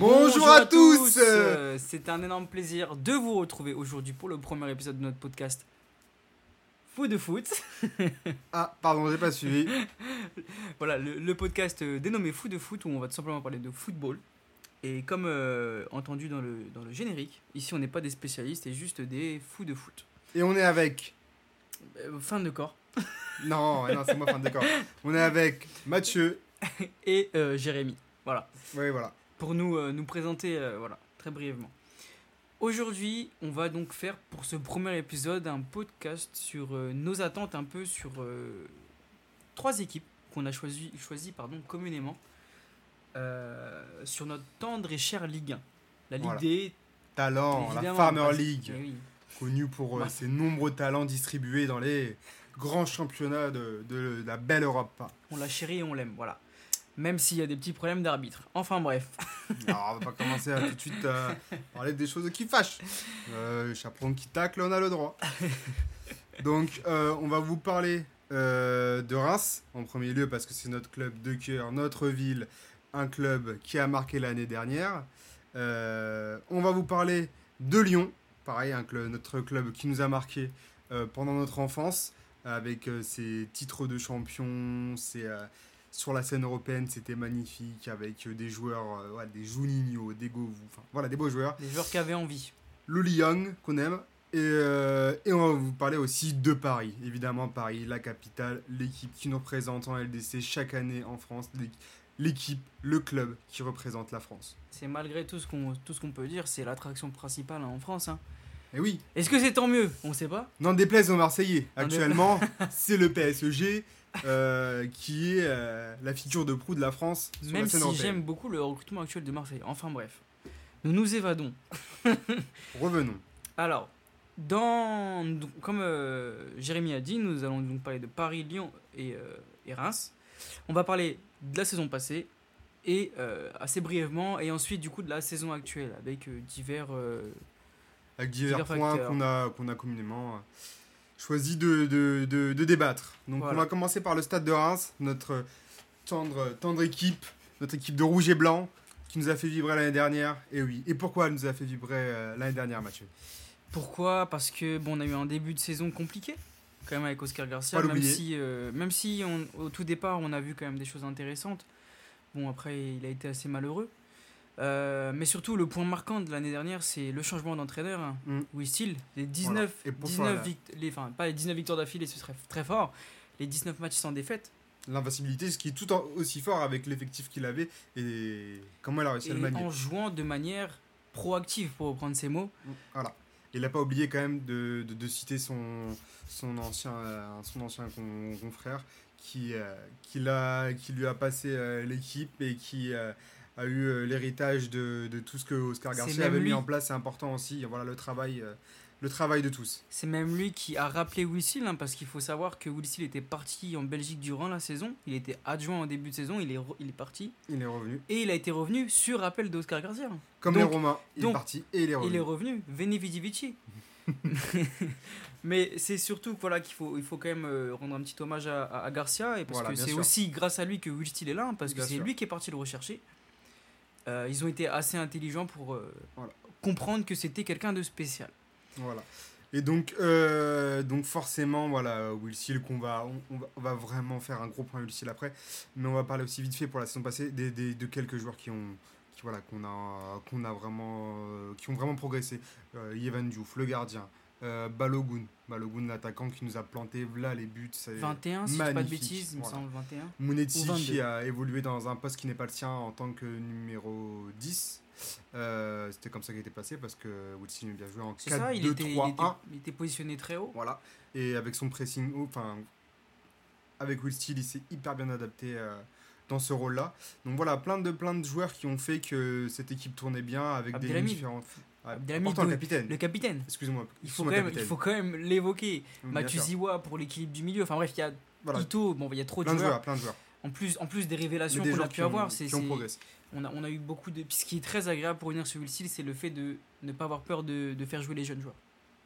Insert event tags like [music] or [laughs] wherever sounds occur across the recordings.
Bonjour à tous. Euh, C'est un énorme plaisir de vous retrouver aujourd'hui pour le premier épisode de notre podcast Fou de foot. [laughs] Ah, pardon, j'ai pas suivi. [laughs] voilà, le, le podcast euh, dénommé Fou de foot où on va tout simplement parler de football. Et comme euh, entendu dans le, dans le générique, ici on n'est pas des spécialistes et juste des fous de foot. Et on est avec. Euh, fin de corps. [laughs] Non, non, c'est moi, fin d'accord. On est avec Mathieu. Et Jérémy. Voilà. Oui, voilà. Pour nous, euh, nous présenter euh, voilà, très brièvement. Aujourd'hui, on va donc faire pour ce premier épisode un podcast sur euh, nos attentes un peu sur trois équipes qu'on a choisi, choisi pardon, communément sur notre tendre et chère Ligue 1. La Ligue Voilà. des... Talent, la Farmer parce- League, Eh oui. connue pour Ouais. ses nombreux talents distribués dans les grands championnats de, de la belle Europe. On la chérit et on l'aime, voilà. Même s'il y a des petits problèmes d'arbitre. Enfin bref. [laughs] Alors, on va pas commencer à tout de suite euh, parler des choses qui fâchent. Euh, chaperon qui tacle, on a le droit. [laughs] Donc, euh, on va vous parler euh, de Reims en premier lieu parce que c'est notre club de cœur, notre ville, un club qui a marqué l'année dernière. Euh, on va vous parler de Lyon, pareil, un club, notre club qui nous a marqué pendant notre enfance avec ses titres de champion, ses, sur la scène européenne, c'était magnifique avec euh, des joueurs, euh, ouais, des Juninho, des Govou, enfin voilà, des beaux joueurs. Les joueurs qui avaient envie. Le Lyon qu'on aime. Et, euh, et on va vous parler aussi de Paris. Évidemment, Paris, la capitale, l'équipe qui nous représente en LDC chaque année en France, l'équ- l'équipe, le club qui représente la France. C'est malgré tout ce qu'on peut dire, c'est l'attraction principale hein, en France. hein. Et oui, Est-ce que c'est tant mieux? On sait pas. n'en déplaise aux Marseillais, actuellement, [laughs] c'est le PSG euh, qui est euh, la figure de proue de la France sur Même la scène si j'aime beaucoup le recrutement actuel de Marseille. Enfin bref. Nous nous évadons. [laughs] Revenons. Alors, dans, comme euh, Jérémy a dit, nous allons donc parler de Paris, Lyon et, euh, et Reims. On va parler de la saison passée et assez brièvement et ensuite du coup de la saison actuelle avec divers avec divers, Divers points qu'on a, qu'on a communément choisi de, de, de- de débattre. Donc Voilà. on va commencer par le stade de Reims, notre tendre, tendre équipe, notre équipe de rouge et blanc qui nous a fait vibrer l'année dernière. Et oui, et pourquoi elle nous a fait vibrer euh, l'année dernière, Mathieu? Pourquoi? Parce que bon, on a eu un début de saison compliqué quand même avec Oscar Garcia. Pas Même si, euh, même si on- au tout départ on a vu quand même des choses intéressantes. Bon après il a été assez malheureux. Euh, mais surtout le point marquant de l'année dernière c'est le changement d'entraîneur. hein. Mm. Will Steele, les 19, Et pour 19 toi, là, vict- les, enfin pas les 19 victoires d'affilée ce serait très fort. Les 19 matchs sans défaite. L'invincibilité, ce qui est tout en- aussi fort avec l'effectif qu'il avait et comment elle a réussi à le manier. en jouant de manière proactive pour reprendre ses mots. Voilà. Il n'a pas oublié quand même de, de- de citer son, son ancien, euh, son ancien con- confrère qui, euh, qui, l'a- qui lui a passé l'équipe et qui a eu euh, l'héritage de, de tout ce que Oscar Garcia avait mis en place. C'est important aussi. Voilà le travail, euh, le travail de tous. C'est même lui qui a rappelé Will Steele, hein, parce qu'il faut savoir que Will Steele était parti en Belgique durant la saison. Il était adjoint en début de saison, il est, il est parti. Il est revenu. Et il a été revenu sur appel d'Oscar Garcia. Comme Donc- les Romains, il donc, est parti et il est revenu. Il est revenu, Veni Vidi Vici. [laughs] Mais c'est surtout voilà, qu'il faut, il faut quand même euh, rendre un petit hommage à, Garcia, et parce Voilà, que c'est aussi grâce à lui que Will Steele est là, hein, parce que c'est lui qui est parti le rechercher. Euh, ils ont été assez intelligents pour euh, Voilà. comprendre que c'était quelqu'un de spécial. Voilà. Et donc, euh, donc forcément, voilà, Will Seal, qu'on va, on, on va, on va vraiment faire un gros point Will Seal après, mais on va parler aussi vite fait pour la saison passée des, des- de quelques joueurs qui ont, qui voilà, qu'on a, qu'on a vraiment, qui ont vraiment progressé. Yevan Diouf, le gardien, euh, Balogun, Balogun l'attaquant qui nous a planté là les buts. c'est 21, si je dis pas de bêtises, il me voilà. semble 21. Monetti Ou 22. qui a évolué dans un poste qui n'est pas le sien en tant que numéro 10. Euh, C'était comme ça qu'il était placé parce que Wilson a bien joué en C'est ça, il était, il, 4-2-3-1. était, il était positionné très haut. Voilà. Et avec son pressing haut, enfin, avec Will Steele, il s'est hyper bien adapté euh, dans ce rôle-là. Donc voilà, plein de, plein de joueurs qui ont fait que cette équipe tournait bien avec des lignes Ah, Abdelhamid, le capitaine. Le capitaine. Excusez-moi. Il faut, quand même, il faut quand même l'évoquer. Bien Mathieu sûr. Ziwa pour l'équilibre du milieu. Enfin bref, il y a Voilà. Ito, bon, il y a trop de Plein de joueurs. joueurs, plein de joueurs. En plus, en plus des révélations qu'on a pu ont, avoir, c'est, on, a, on a eu beaucoup de. puis Ce qui est très agréable pour revenir sur Will Steele, c'est le fait de ne pas avoir peur de, de faire jouer les jeunes joueurs.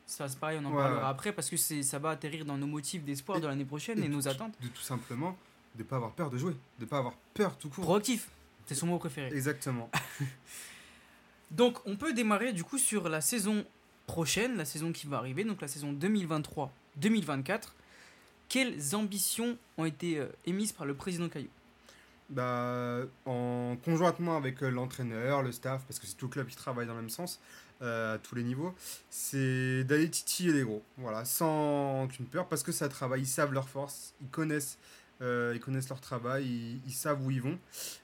Ça, c'est pareil, on en Ouais, parlera ouais. après parce que ça va atterrir dans nos motifs d'espoir de l'année prochaine et, et nos attentes. De tout simplement de ne pas avoir peur de jouer, de ne pas avoir peur tout court. Proactif, c'est son mot préféré. Exactement. [laughs] Donc, on peut démarrer du coup sur la saison prochaine, la saison qui va arriver, donc la saison 2023-2024. Quelles ambitions ont été euh, émises par le président Caillou? Bah, en conjointement avec euh, l'entraîneur, le staff, parce que c'est tout le club qui travaille dans le même sens, euh, à tous les niveaux, c'est d'aller titiller les gros, voilà, sans aucune peur, parce que ça travaille, ils savent leurs forces, ils connaissent, ils connaissent leur travail, ils, ils savent où ils vont,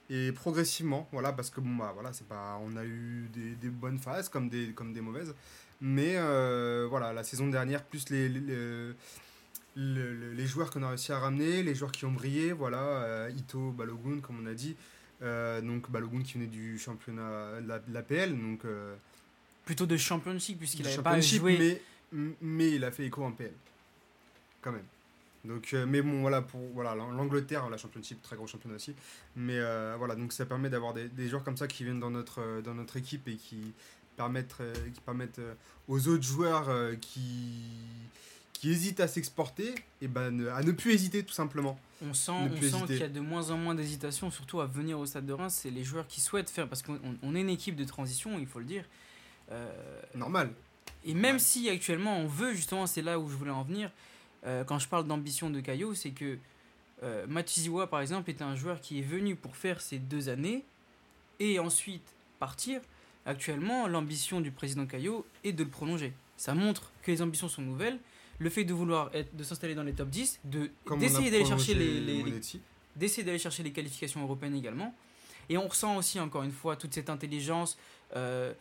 et progressivement, voilà, parce que bon, bah, voilà, c'est pas, on a eu des, des bonnes phases comme des, comme des mauvaises, mais euh, voilà, la saison dernière, plus les, les, les- le- le- les joueurs qu'on a réussi à ramener, les joueurs qui ont brillé, voilà, euh, Ito, Balogun, comme on a dit. Euh, donc Balogun qui venait du championnat de la- de l'APL, donc euh, Plutôt de championship, puisqu'il n'avait pas joué. mais, mais il a fait écho en PL, quand même. Donc, euh, mais bon, voilà, pour voilà, l'Ang- l'Angleterre, la championship, très gros championnat aussi. Mais euh, voilà, donc ça permet d'avoir des, des joueurs comme ça qui viennent dans notre, euh, dans notre équipe et qui permettent, qui permettent aux autres joueurs qui, qui hésitent à s'exporter et ben, à ne plus hésiter tout simplement. On sent, on sent qu'il y a de moins en moins d'hésitation, surtout à venir au stade de Reims. C'est les joueurs qui souhaitent faire, parce qu'on on- on est une équipe de transition, il faut le dire. Euh, Normal. et même Ouais. si actuellement on veut, justement, c'est là où je voulais en venir, euh, quand je parle d'ambition de Caillot, c'est que euh, Matuziwa, par exemple, est un joueur qui est venu pour faire ces deux années et ensuite partir. Actuellement, l'ambition du président Caillot est de le prolonger. Ça montre que les ambitions sont nouvelles. Le fait de vouloir être, de s'installer dans les top 10, de Comme on a d'essayer d'aller chercher les, les- les- Monetti. d'essayer d'aller chercher les qualifications européennes également. Et on ressent aussi, encore une fois, toute cette intelligence. euh,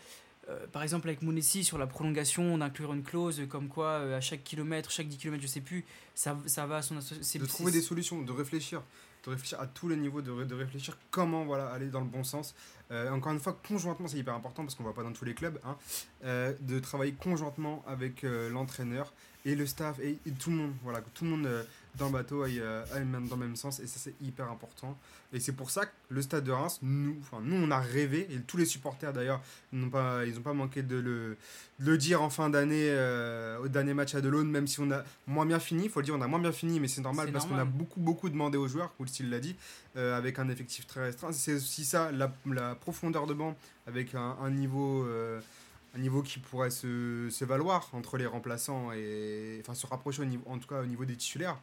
par exemple, avec Mounessi, sur la prolongation, d'inclure une clause comme quoi, euh, à chaque kilomètre, chaque 10 km, je sais plus, ça, ça va à son asso- c'est- de trouver des solutions, de réfléchir, de réfléchir à tous les niveaux, de, de réfléchir comment voilà, aller dans le bon sens. Euh, encore une fois, conjointement, c'est hyper important parce qu'on va pas dans tous les clubs, hein, euh, de travailler conjointement avec euh, l'entraîneur et le staff et, et tout le monde, voilà, tout le monde dans le bateau aille, euh, aille même dans le même sens et ça c'est hyper important. Et c'est pour ça que le stade de Reims, nous, enfin, nous on a rêvé et tous les supporters d'ailleurs, n'ont pas, ils n'ont pas manqué de le, de le dire en fin d'année euh, au dernier match à Delaune, même si on a moins bien fini, il faut le dire, on a moins bien fini, mais c'est normal parce qu'on a beaucoup beaucoup demandé aux joueurs, Style l'a dit, euh, avec un effectif très restreint. C'est aussi ça, la, la profondeur de banc avec un, un niveau, euh, un niveau qui pourrait se, se valoir entre les remplaçants et enfin se rapprocher au niveau, en tout cas au niveau des titulaires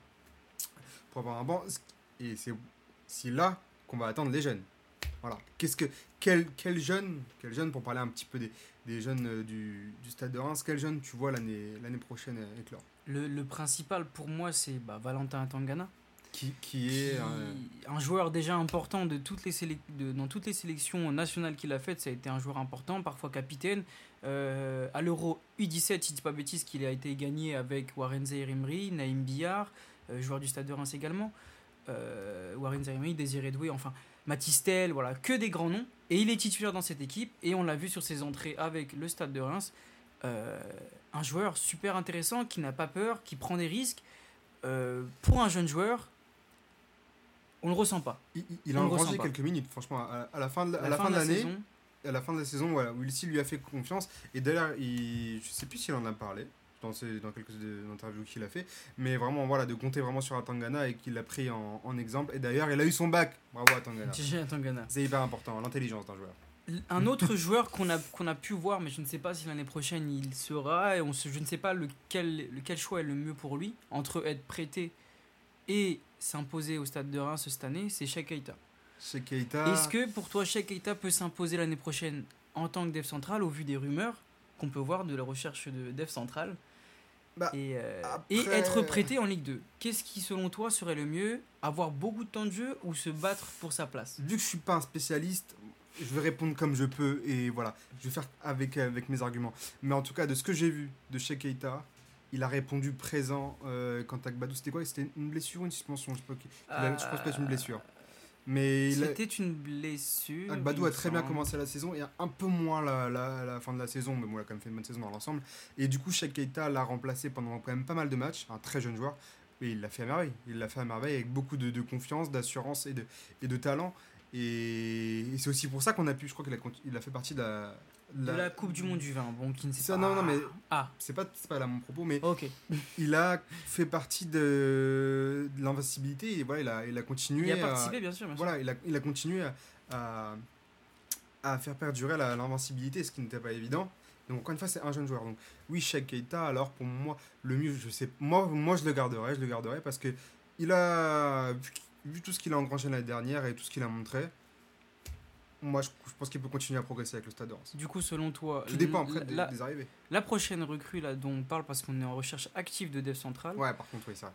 pour avoir un banc. Et c'est c'est là qu'on va attendre les jeunes. Voilà. Qu'est-ce que quel quel jeune quel jeune pour parler un petit peu des, des jeunes euh, du, du stade de Reims, quel jeune tu vois l'année l'année prochaine euh, éclore le, le principal pour moi, c'est bah, Valentin Tangana. qui, qui est qui- euh, un joueur déjà important de toutes les de- dans toutes les sélections nationales qu'il a faites. Ça a été un joueur important, parfois capitaine. Euh, à l'Euro U17, si je dis pas bêtise, qu'il a été gagné avec Warren Zaïre-Emery, Naïm Billard, joueur du Stade de Reims également. Euh, Warren Zaïre-Emery, Désiré Doué, enfin Matistel, voilà, que des grands noms. Et il est titulaire dans cette équipe et on l'a vu sur ses entrées avec le Stade de Reims. Euh, un joueur super intéressant qui n'a pas peur, qui prend des risques. Euh, pour un jeune joueur, on le ressent pas. il, a engrangé quelques minutes franchement à, à la fin de la, la fin la l'année saison, à la fin de la saison, voilà, Wilson lui a fait confiance. Et d'ailleurs, il, je sais plus s'il en a parlé dans, ses, dans quelques interviews qu'il a fait. Mais vraiment, voilà, de compter vraiment sur Atangana et qu'il l'a pris en, en exemple. Et d'ailleurs, il a eu son bac. Bravo Atangana. C'est hyper important, l'intelligence d'un joueur. Un autre [laughs] joueur qu'on a, qu'on a pu voir, mais je ne sais pas si l'année prochaine il sera, et on se, je ne sais pas lequel, lequel choix est le mieux pour lui, entre être prêté et s'imposer au stade de Reims cette année, c'est Sheikh Keita. Est-ce que pour toi, Sheikh Keita peut s'imposer l'année prochaine en tant que dev central au vu des rumeurs qu'on peut voir de la recherche de dev central? Bah, et, euh, après- et être prêté en Ligue 2 Qu'est-ce qui, selon toi, serait le mieux Avoir beaucoup de temps de jeu ou se battre pour sa place? Vu que je suis pas un spécialiste, je vais répondre comme je peux. Et voilà, je vais faire avec, avec mes arguments. Mais en tout cas, de ce que j'ai vu de chez Keita, il a répondu présent euh, quant à Gbadou. C'était quoi? C'était une blessure ou une suspension? Je sais pas. Il a- je pense que c'est une blessure. Mais il a- C'était une blessure. Agbadou a très bien commencé la saison et a un peu moins la, la, la fin de la saison, mais bon, il a quand même fait une bonne saison dans l'ensemble. Et du coup, Keita l'a remplacé pendant quand même pas mal de matchs, un très jeune joueur, et il l'a fait à merveille. Il l'a fait à merveille avec beaucoup de, de confiance, d'assurance et de, et de talent. Et, et c'est aussi pour ça qu'on a pu, je crois qu'il a, il a fait partie de la. De la Coupe du Monde du vin. Bon, qui ne sait Ça, pas. non, non, mais Ah, c'est pas, pas là mon propos, mais ok. [laughs] il a fait partie de, de l'invincibilité et voilà, il a, il a continué Il a à- participé, bien sûr. bien sûr. voilà, il a, il a continué à, à, à faire perdurer la- l'invincibilité, ce qui n'était pas évident. Donc encore une fois, c'est un jeune joueur. Donc oui, Sheikh Keita, alors pour moi, le mieux, je sais, moi, moi je le garderai, je le garderai parce que il a vu, vu tout ce qu'il a engrangé l'année dernière et tout ce qu'il a montré. Moi, je, je pense qu'il peut continuer à progresser avec le Stade de Reims. Du coup, selon toi, Tout dépend après des, la, des arrivées. la prochaine recrue là dont on parle parce qu'on est en recherche active de dev central, Ouais, par contre, oui, ça.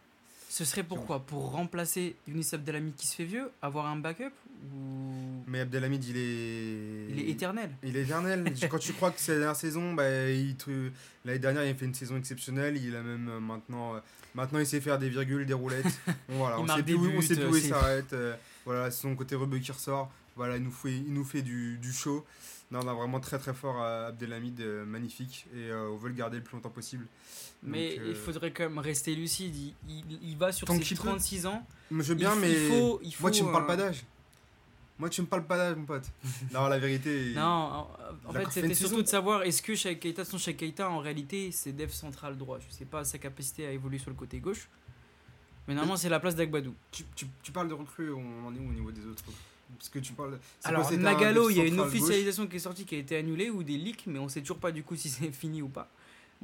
ce serait pourquoi Pour remplacer Younis Abdelhamid qui se fait vieux, avoir un backup ou Mais Abdelhamid, il est. il est éternel Il est éternel. [laughs] Quand tu crois que c'est la dernière saison, bah, il te- l'année dernière, il a fait une saison exceptionnelle. Il a même euh, maintenant. euh, Maintenant, il sait faire des virgules, des roulettes. [laughs] Voilà, Il on sait plus où, on sait plus où il s'arrête. euh, voilà, c'est son côté rebeu qui ressort. Voilà, il nous fait, il nous fait du, du show. Non, on a vraiment très très fort à Abdelhamid, euh, magnifique. Et euh, on veut le garder le plus longtemps possible. Mais il euh, faudrait quand même rester lucide. Il, il- il va sur Tant ses qu'il peut. 36 ans. Je veux bien, mais. faut, faut, Moi, tu me parles pas d'âge. Moi, tu me parles pas d'âge, mon pote. [laughs] non, la vérité. Non, en, fait, c'était surtout saison. de savoir est-ce que Sheikh Keita, son Sheikh Keita, en réalité, c'est dev central droit. Je sais pas sa capacité à évoluer sur le côté gauche. Mais normalement, c'est la place d'Agbadou. Tu, tu, tu parles de recrues, on en est où au niveau des autres? Parce que tu parles. c'est Alors, quoi, Nagalo, il y a une gauche officialisation qui est sortie qui a été annulée ou des leaks, mais on sait toujours pas du coup si c'est [laughs] fini ou pas.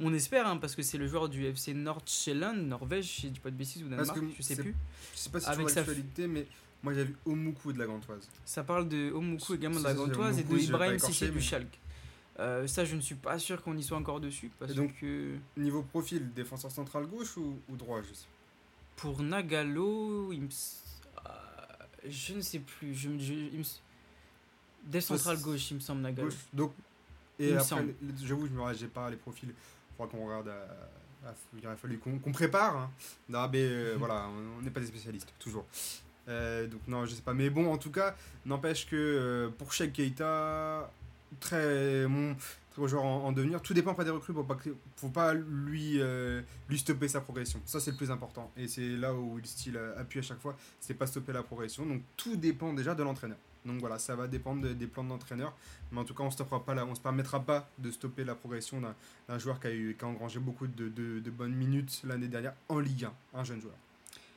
On espère, hein, parce que c'est le joueur du FC Nordsjælland, Norvège, je dis pas de bêtises, ou Danemark, je sais c'est- plus. Je sais pas si tu vois sa- l'actualité, mais moi j'ai vu Omuku de la Gantoise. Ça parle de Omuku également de la c'est Gantoise et de je Ibrahim Sissé du mais- Schalke. Euh, ça, je ne suis pas sûr qu'on y soit encore dessus, parce donc- que Niveau profil, défenseur central gauche ou, ou droit juste pour Nagalo, il me... euh, je ne sais plus. Je, me- je- il me s- Dev central c'est- gauche, il me semble, Nagalo. Gauche. Donc, et après, j'avoue, je me rappelle, j'ai pas les profils. Il faudra qu'on regarde. à- à- il aurait fallu qu'on prépare. hein. Non, mais euh, [laughs] voilà, on n'est pas des spécialistes, toujours. Euh, donc, non, je sais pas. Mais bon, en tout cas, n'empêche que euh, pour Sheikh Keita, très joueur en, en devenir. Tout dépend pas des recrues. Faut pas, faut pas lui, euh, lui stopper sa progression. Ça, c'est le plus important. Et c'est là où il style euh, appuie à chaque fois. C'est pas stopper la progression. Donc, tout dépend déjà de l'entraîneur. Donc voilà, ça va dépendre de- des plans de l'entraîneur. Mais en tout cas, on stoppera pas là, on se permettra pas de stopper la progression d'un joueur qui a, eu, qui a engrangé beaucoup de, de- de bonnes minutes l'année dernière en Ligue 1, un jeune joueur.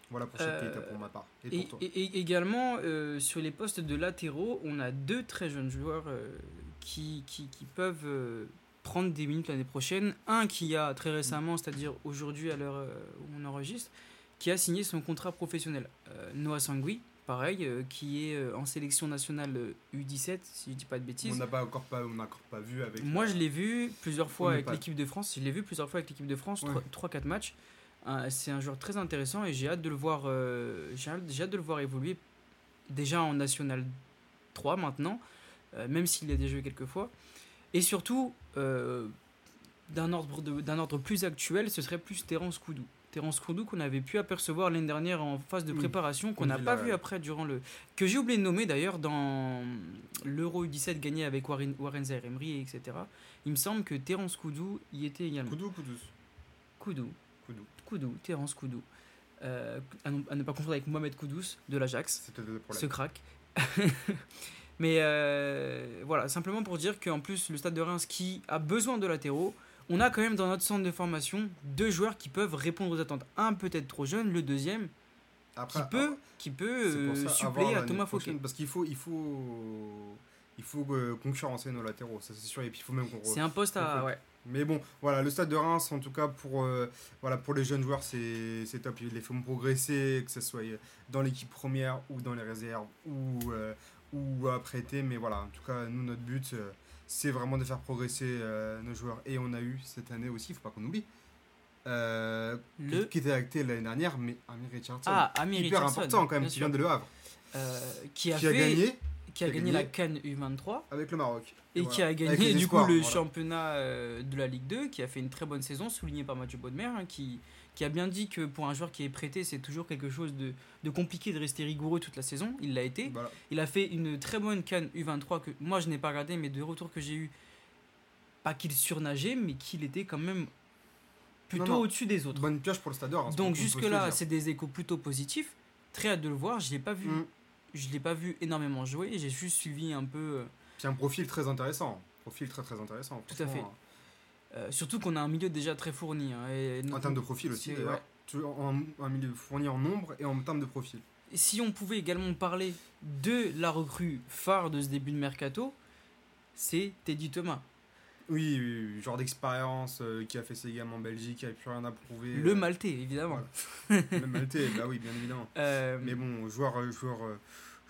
Voilà pour Sheikh Euh, pour ma part. Et, Et, pour toi. et également, euh, sur les postes de latéraux, on a deux très jeunes joueurs euh, qui, qui, qui peuvent euh, prendre des minutes l'année prochaine. Un qui a très récemment, c'est-à-dire aujourd'hui à l'heure euh, où on enregistre, qui a signé son contrat professionnel. Euh, Noah Sangui, pareil, euh, qui est euh, en sélection nationale euh, U17, si je dis pas de on bêtises. n'a pas encore pas, on n'a encore pas vu avec. Moi, je l'ai vu plusieurs On fois avec l'équipe de France. Je l'ai vu plusieurs fois avec l'équipe de France, Ouais. 3-4 matchs. C'est un joueur très intéressant et j'ai hâte de le voir. j'ai hâte, hâte de le voir évoluer déjà en National 3 maintenant, même s'il a déjà joué quelques fois. Et surtout, euh, d'un ordre, de- d'un ordre plus actuel, ce serait plus Terence Koudou. Terence Koudou qu'on avait pu apercevoir l'année dernière en phase de Oui. préparation, qu'on n'a pas vu après durant le. que j'ai oublié de nommer d'ailleurs dans l'Euro U17 gagné avec Warren, Warren Zaïre Emery, etc. Il me semble que Terence Koudou y était également. Koudou ou Koudous? Koudou. Koudou. Koudou, Terence Koudou. Euh, à, ne pas confondre avec Mohamed Koudous de l'Ajax, ce crack. [laughs] Mais euh, voilà, simplement pour dire qu'en plus, le stade de Reims qui a besoin de latéraux, on a quand même dans notre centre de formation deux joueurs qui peuvent répondre aux attentes. Un peut-être trop jeune, le deuxième Après, qui peut, qui peut euh, suppléer à Thomas Fouquet. Parce qu'il faut, il faut, il faut euh, concurrencer nos latéraux, ça c'est sûr. Et puis il faut même qu'on C'est un poste à. Ouais. Mais bon, voilà, le stade de Reims, en tout cas pour, euh, voilà, pour les jeunes joueurs, c'est c'est top. Ils les font progresser, que ce soit dans l'équipe première ou dans les réserves ou, euh, ou à prêter. Mais voilà, en tout cas, nous, notre but, euh, c'est vraiment de faire progresser euh, nos joueurs. Et on a eu cette année aussi, il faut pas qu'on oublie, euh, Le- qui, était acté l'année dernière, mais Amir Richardson. Ah, Amir Hyper Richardson, important quand même, qui vient de Le Havre, Euh, qui a, qui a fait- gagné qui a qui a gagné gagné la Cannes U23. avec le Maroc. Et voilà. qui a gagné du espoirs, coup le voilà. championnat de la Ligue 2, qui a fait une très bonne saison, souligné par Mathieu Baudemer, hein, qui, qui a bien dit que pour un joueur qui est prêté, c'est toujours quelque chose de, de compliqué de rester rigoureux toute la saison. Il l'a été. Voilà. Il a fait une très bonne canne U23 que moi je n'ai pas regardé, mais de retours que j'ai eu, pas qu'il surnageait, mais qu'il était quand même plutôt au-dessus des autres. Bonne pioche pour le stade de Reims. Donc jusque-là, c'est des échos plutôt positifs. Très hâte de le voir. Je l'ai pas vu. Mm. Je l'ai pas vu énormément jouer. J'ai juste suivi un peu. euh, C'est un profil très intéressant. Profil très très intéressant. Tout à euh, surtout qu'on a un milieu déjà très fourni. hein, et En termes de profil aussi, ouais. En, un milieu fourni en nombre et en termes de profil. Si on pouvait également parler de la recrue phare de ce début de mercato, c'est Teddy Thomas. Oui, oui, oui, genre d'expérience euh, qui a fait ses gammes en Belgique, qui a plus rien à prouver. Le euh, Maltais, évidemment. voilà. Le Maltais, bah oui, bien évidemment. [laughs] Euh, Mais bon, joueur, euh, joueur, euh,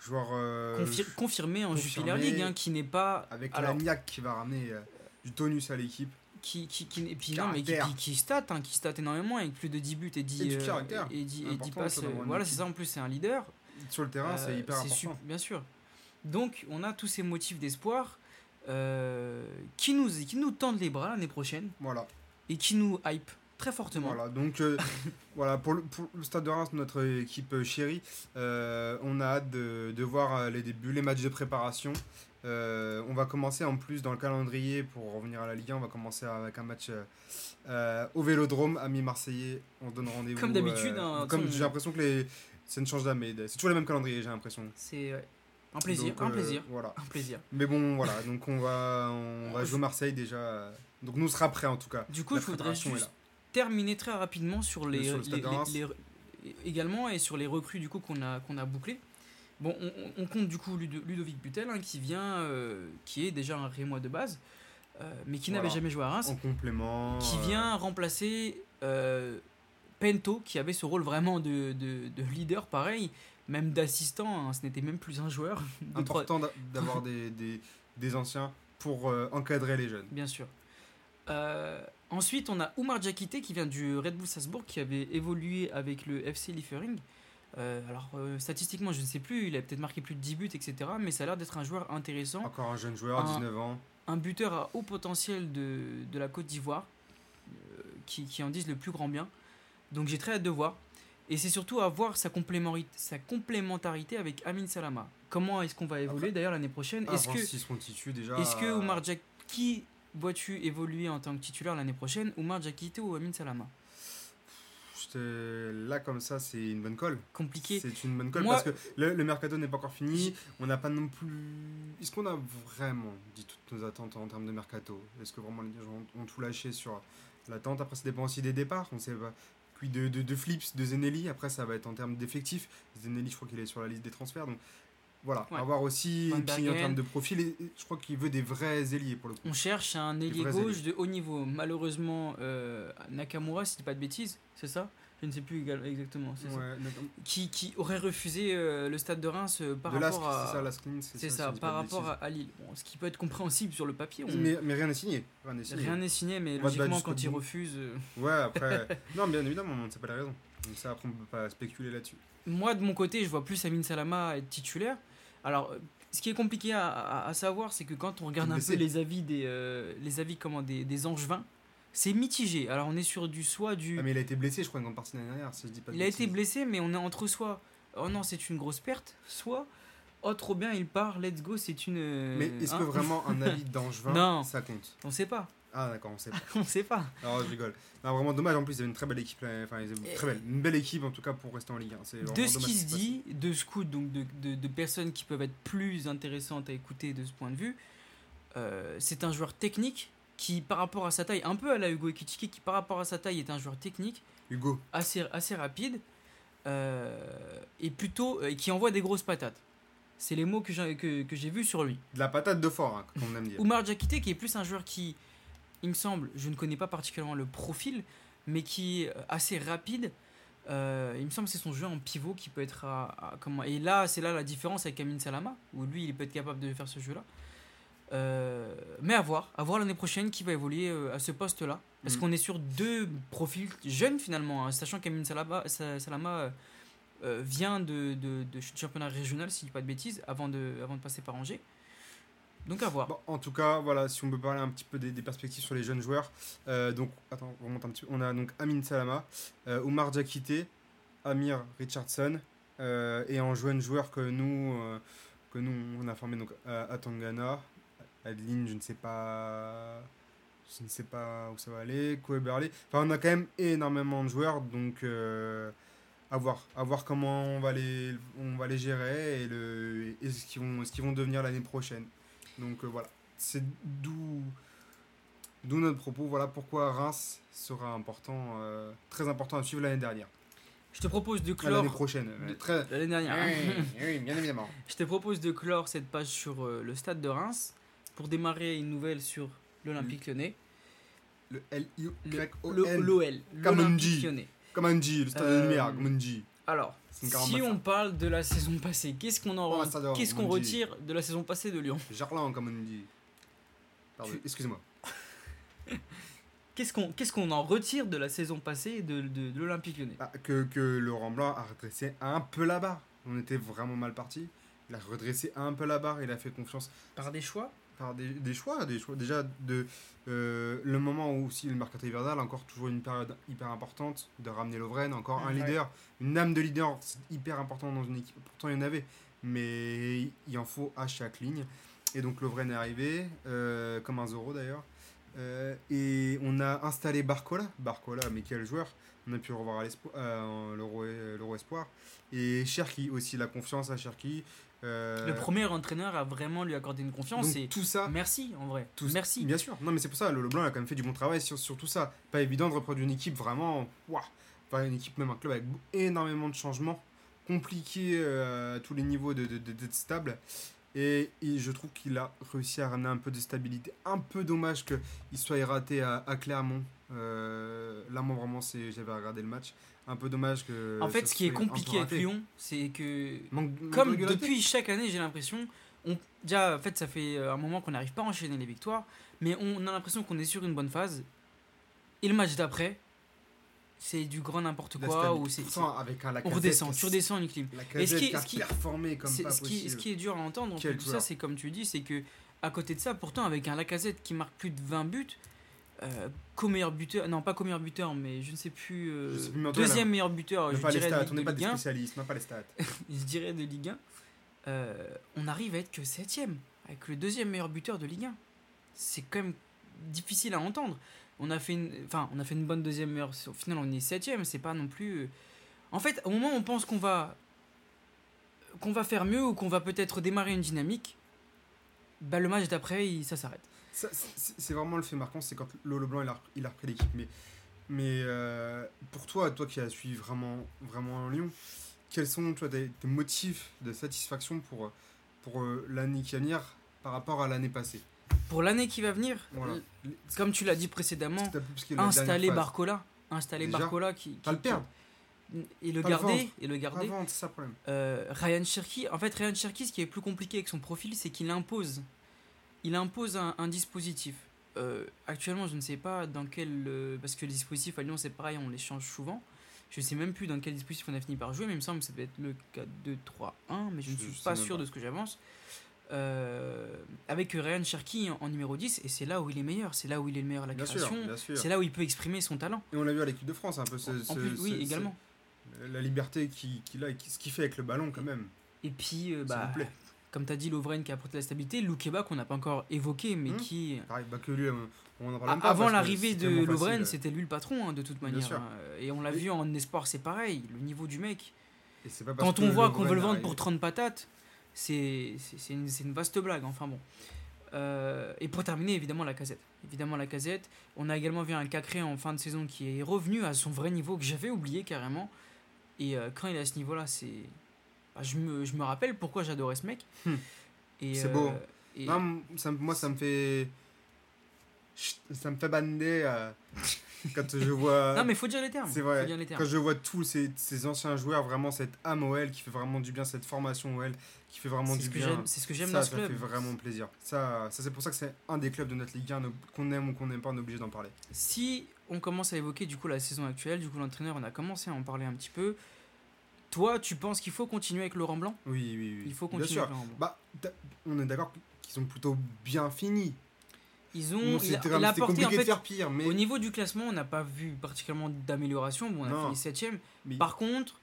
joueur euh, confir- confirmé en Jupiler. League, hein, qui n'est pas. avec alors- Lagnac qui va ramener euh, du tonus à l'équipe. Qui, qui, qui, et puis non, mais qui, qui, stat, hein, qui stat énormément avec plus de 10 buts et 10, Et du euh, caractère. et 10, et 10 Important, passes. euh, Voilà, c'est ça en plus, c'est un leader. Sur le terrain, c'est Euh, hyper important. bien sûr. Donc, on a tous ces motifs d'espoir euh, qui, nous, qui nous tendent les bras l'année prochaine Voilà. et qui nous hype très fortement. Voilà, donc euh, [laughs] voilà, pour le, pour le Stade de Reims, notre équipe chérie, euh, on a hâte de, de voir les débuts, les matchs de préparation. Euh, on va commencer en plus dans le calendrier, pour revenir à la Ligue 1, on va commencer avec un match euh, au Vélodrome, amis marseillais, on se donne rendez-vous. Comme d'habitude, euh, hein, comme j'ai l'impression que les, ça ne change jamais, c'est toujours les mêmes calendriers, j'ai l'impression. C'est un plaisir, Donc, un plaisir, Voilà. un plaisir. Mais bon, voilà, donc on va, on va jouer Marseille déjà. Donc nous on sera prêts en tout cas. Du coup, préparation est juste terminer très rapidement sur les, Sur le Stade les- de Reims. les- les- également et sur les recrues du coup qu'on a qu'on a bouclé. Bon, on, compte du coup Ludo- Ludovic Butel hein, qui vient, euh, qui est déjà un Rémois de base, euh, mais qui n'avait jamais joué à Reims, En complément. qui euh, vient remplacer Pento qui avait ce rôle vraiment de, de- de leader pareil, même d'assistant. hein, ce n'était même plus un joueur. [laughs] trois- important d'a- d'avoir des, des, des anciens pour encadrer les jeunes. Bien sûr. Ensuite, on a Oumar Diakité qui vient du Red Bull Salzbourg, qui avait évolué avec le FC Liefering. Euh, alors, euh, statistiquement, je ne sais plus, il a peut-être marqué plus de 10 buts, etc. Mais ça a l'air d'être un joueur intéressant, Encore un jeune joueur, Un- 19 ans. un buteur à haut potentiel de, de la Côte d'Ivoire, euh, qui, qui en disent le plus grand bien. Donc, j'ai très hâte de voir. Et c'est surtout à voir sa, complémentarité avec Amin Salama. Comment est-ce qu'on va évoluer d'ailleurs l'année prochaine? Est-ce que, est-ce que Oumar Diak- qui vois-tu évoluer en tant que titulaire l'année prochaine Oumar Diakité ou Amin Salama? Te- Là, comme ça, c'est une bonne colle. Compliqué. C'est une bonne colle Moi- parce que le, le mercato n'est pas encore fini. On n'a pas non plus. Est-ce qu'on a vraiment dit toutes nos attentes en termes de mercato? Est-ce que vraiment les gens ont, ont tout lâché sur l'attente? Après, ça dépend aussi des départs. On sait pas. Puis de, de, de Flips, de Zenelli. Après, ça va être en termes d'effectifs. Zenelli, je crois qu'il est sur la liste des transferts. Donc voilà, Ouais. à voir aussi. Puis en termes de profil, et- et je crois qu'il veut des vrais ailiers pour le coup. On cherche un ailier gauche de haut niveau. Malheureusement, euh, Nakamura, si je dis pas de bêtises, c'est ça? Je ne sais plus exactement. ça. Qui, qui aurait refusé euh, le stade de Reims euh, par de rapport à. c'est ça, ça, dis par rapport à, à Lille. Bon, ce qui peut être compréhensible sur le papier. on- Mais, mais rien n'est signé. Rien n'est signé. Mais On logiquement, quand il bout. refuse. Ouais, après. [laughs] non, bien évidemment, on ne sait pas les raisons. Donc ça, après, on peut pas spéculer là-dessus. Moi, de mon côté, je vois plus Amin Salama être titulaire. Alors, euh, ce qui est compliqué à, à- à savoir, c'est que quand on regarde un peu les avis des, euh, les avis comment, des, des Angevins, c'est mitigé. Alors, on est sur du soit du. Ah, mais il a été blessé, je crois, une grande partie de l'année dernière, si je dis pas de il a été blessé, mais on est entre soit oh non, c'est une grosse perte, soit oh trop bien, il part, let's go, c'est une. Mais est-ce hein que vraiment un avis d'Angevin, [laughs] Non. ça compte? On sait pas, Ah, d'accord, on sait pas. [laughs] on sait pas. Alors, je rigole. Non, vraiment dommage, en plus, ils avaient une très belle équipe. Enfin, ils avaient une très belle, une belle équipe, en tout cas, pour rester en Ligue 1. C'est vraiment De ce qui se dit, de scouts, donc de, de, de personnes qui peuvent être plus intéressantes à écouter de ce point de vue, euh, c'est un joueur technique qui, par rapport à sa taille, un peu à la Hugo Ekitike, qui par rapport à sa taille est un joueur technique. Hugo, assez, assez rapide, euh, et plutôt euh, qui envoie des grosses patates. C'est les mots que j'ai que, que vus sur lui. de la patate de fort, hein, comme on aime dire. Oumar Diakité, qui est plus un joueur qui, il me semble, je ne connais pas particulièrement le profil, mais qui est euh, assez rapide. Euh, il me semble que c'est son jeu en pivot qui peut être à, à- comment et là c'est là la différence avec Amin Salama où lui il peut être capable de faire ce jeu là mais à voir à voir l'année prochaine qui va évoluer euh, à ce poste là parce Mm. qu'on est sur deux profils jeunes finalement hein, sachant qu'Amin Salama, Sa- Salama euh, euh, vient de, de, de championnat régional si je dis pas de bêtises avant de, avant de passer par Angers donc à voir en tout cas, voilà, si on peut parler un petit peu des, perspectives sur les jeunes joueurs. euh, donc, attends, on remonte un petit peu. On a donc Amin Salama, euh, Oumar Diakité, Amir Richardson, euh, et en jeune joueur que nous, que nous on a formé donc, à, Tangana, Adeline, je ne sais pas. Je ne sais pas où ça va aller. Koeberley. Enfin, on a quand même énormément de joueurs, donc à voir, à voir comment on va les, on va les gérer et, le, et ce qu'ils vont, ce qu'ils vont devenir l'année prochaine. Donc euh, voilà, c'est d'où d'où notre propos. Voilà pourquoi Reims sera important, euh, très important à suivre l'année dernière, je te propose de Ah, l'année clore prochaine. de- très... l'année dernière Oui, oui, bien évidemment. [laughs] Je te propose de clore cette page sur euh, le stade de Reims pour démarrer une nouvelle sur l'Olympique lyonnais. Le l i o le- n L'OL. Comme on L'Olympique dit. lyonnais. Comme on dit, le stade de Euh, lumière, comme on dit. Alors, si on parle de la saison passée, qu'est-ce qu'on en Oh, qu'est-ce qu'on retire de la saison passée de Lyon Jarlan, comme on dit. Pardon, Tu- excusez-moi. [laughs] Qu'est-ce qu'on qu'est-ce qu'on en retire de la saison passée de, de, de l'Olympique lyonnais Ah, que, que Laurent Blanc a redressé un peu la barre. On était vraiment mal parti. Il a redressé un peu la barre. Il a fait confiance Par des choix par des, des choix, des choix. Déjà, de, euh, le moment où aussi le mercato hivernal, encore toujours une période hyper importante, de ramener Lovren, encore un Ouais. leader, une âme de leader, c'est hyper important dans une équipe. Pourtant, il y en avait, mais il en faut à chaque ligne. Et donc, Lovren est arrivé, euh, comme un Zoro d'ailleurs. Euh, et on a installé Barcola. Barcola, mais quel joueur On a pu le revoir à l'Euro Espoir. Et Cherki aussi, la confiance à Cherki. Euh, Le premier entraîneur a vraiment lui accordé une confiance donc, et tout ça, merci en vrai. tout- merci. Bien sûr. Non, mais c'est pour ça, le Leblanc a quand même fait du bon travail sur, sur tout ça. Pas évident de reproduire une équipe vraiment. Waouh Enfin, une équipe, même un club avec énormément de changements. Compliqué euh, à tous les niveaux de- d'être stable. Et, et je trouve qu'il a réussi à ramener un peu de stabilité. Un peu dommage qu'il soit raté à, à Clermont. Euh, là, moi, vraiment, j'avais regardé le match. Un peu dommage que. En fait, ce qui est compliqué avec. Lyon, c'est que Manque- manque de comme depuis chaque année, j'ai l'impression, on, déjà, en fait, ça fait euh, un moment qu'on n'arrive pas à enchaîner les victoires, mais on a l'impression qu'on est sur une bonne phase. Et le match d'après, c'est du grand n'importe La quoi, ou c'est, avec un on Lacazette redescend, qui a- tu redescends une clim. La Et ce qui ce qui- performé comme C'est- pas ce, qui, ce qui est dur à entendre de ça, c'est comme tu dis, c'est que à côté de ça, pourtant, avec un Lacazette qui marque plus de 20 buts, euh, co-meilleur buteur, non pas co-meilleur buteur, mais je ne sais plus, euh, sais plus, mais deuxième meilleur buteur, je pas les dirais stats, de, on n'est pas des Ligue 1, spécialistes, on n'a pas les stats. [laughs] je dirais de Ligue 1, euh, on arrive à être que septième, avec le deuxième meilleur buteur de Ligue 1. C'est quand même difficile à entendre. On a fait une, enfin, on a fait une bonne deuxième meilleure, au final on est septième, c'est pas non plus... euh, En fait, au moment où on pense qu'on va qu'on va faire mieux ou qu'on va peut-être démarrer une dynamique, bah, le match d'après, ça s'arrête. C'est vraiment le fait marquant, c'est quand Lolo Blanc il a, il a repris l'équipe. Mais, mais euh, pour toi, toi qui as suivi vraiment, vraiment Lyon, quels sont toi, tes, tes motifs de satisfaction pour, pour euh, l'année qui va venir par rapport à l'année passée? Pour l'année qui va venir, Voilà. comme tu l'as dit précédemment, installer. Barcola, installer Déjà, Barcola qui, Pas qui- le perdre, et le Pas garder et le pas garder. le. Euh, Ryan Cherky, en fait, Ryan Cherky, ce qui est plus compliqué avec son profil, c'est qu'il impose, il impose un, un dispositif. Euh, actuellement, je ne sais pas dans quel, euh, parce que les dispositifs à Lyon, c'est pareil, on les change souvent. Je ne sais même plus dans quel dispositif on a fini par jouer, mais il me semble que ça devait être le 4-2-3-1, mais je ne suis pas sûr pas. de ce que j'avance. Euh, avec Ryan Cherky en, en numéro 10, et c'est là où il est meilleur, c'est là où il est le meilleur à la Bien création, c'est là où il peut exprimer son talent. Et on l'a vu à l'équipe de France un peu. ce- En ce- oui, également. la liberté qu'il a et ce qu'il fait avec le ballon quand même. Et puis, bah, vous plaît. Comme tu as dit, Lovren qui a apporté la stabilité, Loukeba qu'on n'a pas encore évoqué, mais Hmm. qui. Pareil, bah que lui, on en parle pas Avant l'arrivée de Lovren, c'était lui le patron, hein, de toute manière. hein. Et on l'a vu en espoir, c'est pareil, le niveau du mec. Et pas parce Quand on voit qu'on veut le vendre pour 30 patates, c'est une, une vaste blague, enfin bon. Euh, et pour terminer, évidemment, la casette. Évidemment, la casette. On a également vu un Cacré en fin de saison qui est revenu à son vrai niveau, que j'avais oublié carrément. Et euh, quand il est à ce niveau-là, c'est. Bah, je, me, je me rappelle pourquoi j'adorais ce mec. Hmm. C'est euh, beau. et- Non, ça, moi, ça me fait. Ça me fait bander euh, [laughs] quand je vois. Non, mais faut dire les termes. c'est vrai. dire les termes. Quand je vois tous ces, ces anciens joueurs, vraiment cette âme OL qui fait vraiment du bien, cette formation OL qui fait vraiment du bien. c'est ce que j'aime ça, dans ce ça club. fait vraiment plaisir. Ça, ça c'est pour ça que c'est un des clubs de notre Ligue 1, no- qu'on aime ou qu'on n'aime pas, on est obligé d'en parler. Si on commence à évoquer du coup la saison actuelle, du coup l'entraîneur, on a commencé à en parler un petit peu. Toi, tu penses qu'il faut continuer avec Laurent Blanc? Oui, oui, oui. Il faut Bien continuer sûr. avec Laurent Blanc. Bah, on est d'accord qu'ils ont plutôt bien fini. Ils ont, Bon, il a, il apporté en fait. de faire pire, mais. Au niveau du classement, on n'a pas vu particulièrement d'amélioration. Bon, on a Non. fini 7 mais- Par contre,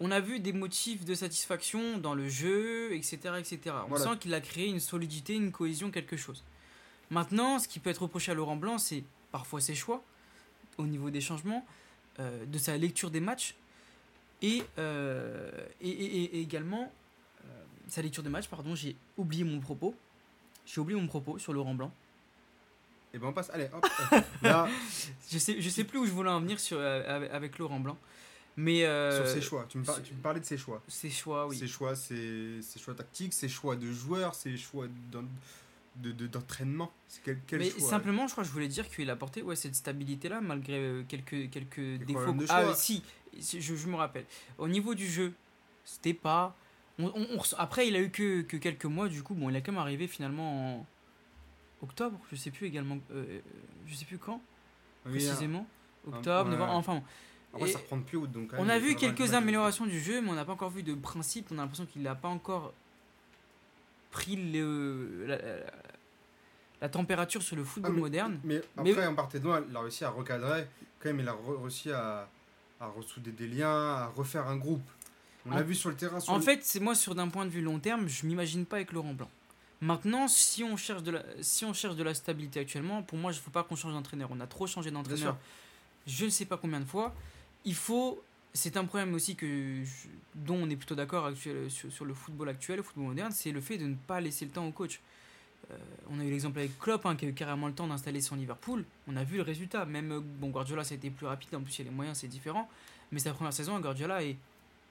on a vu des motifs de satisfaction dans le jeu, etc. etc. On Voilà. sent qu'il a créé une solidité, une cohésion, quelque chose. Maintenant, ce qui peut être reproché à Laurent Blanc, c'est parfois ses choix au niveau des changements, euh, de sa lecture des matchs et, euh, et, et- et également euh, sa lecture des matchs. Pardon, j'ai oublié mon propos. J'ai oublié mon propos sur Laurent Blanc. Et ben on passe. Allez, hop. [laughs] là, Je sais, je sais plus où je voulais en venir sur, euh, avec, avec Laurent Blanc. Mais euh, sur ses choix. Tu me, par- tu me parlais de ses choix. Ses choix, oui. Ses choix, ses, ses choix tactiques, ses choix de joueurs, ses choix de, de- d'entraînement. C'est quel, quel Mais choix simplement, je crois que je voulais dire qu'il apportait ouais, cette stabilité-là, malgré euh, quelques, quelques défauts. de ah, si, je, je me rappelle. Au niveau du jeu, c'était pas. on- on- on ress- après, il a eu que, que quelques mois, du coup, bon, il a quand même arrivé finalement en octobre, je sais plus également, euh, je sais plus quand, Oui, précisément. un- Octobre, ouais. novembre, enfin. bon. Ça reprend. Donc quand On a vu quelques améliorations du jeu, mais on n'a pas encore vu de principe. On a l'impression qu'il n'a pas encore pris le, la, la- la température sur le football Ah, mais- moderne. Mais Mais- après, en de loin, il a réussi à recadrer. Quand même, il a réussi à, à ressouder des liens, à refaire un groupe. On l'a vu sur le terrain. Sur En le- fait, c'est moi sur d'un point de vue long terme, je m'imagine pas avec Laurent Blanc. Maintenant, si on cherche de la, si on cherche de la stabilité actuellement, pour moi, il ne faut pas qu'on change d'entraîneur. On a trop changé d'entraîneur. Je ne sais pas combien de fois. Il faut. C'est un problème aussi que je- dont on est plutôt d'accord sur, sur le football actuel, le football moderne, c'est le fait de ne pas laisser le temps au coach. Euh, on a eu l'exemple avec Klopp hein, qui a eu carrément le temps d'installer son Liverpool. On a vu le résultat. Même euh, bon, Guardiola, ça a été plus rapide. En plus, il y a les moyens, c'est différent. Mais sa première saison, Guardiola est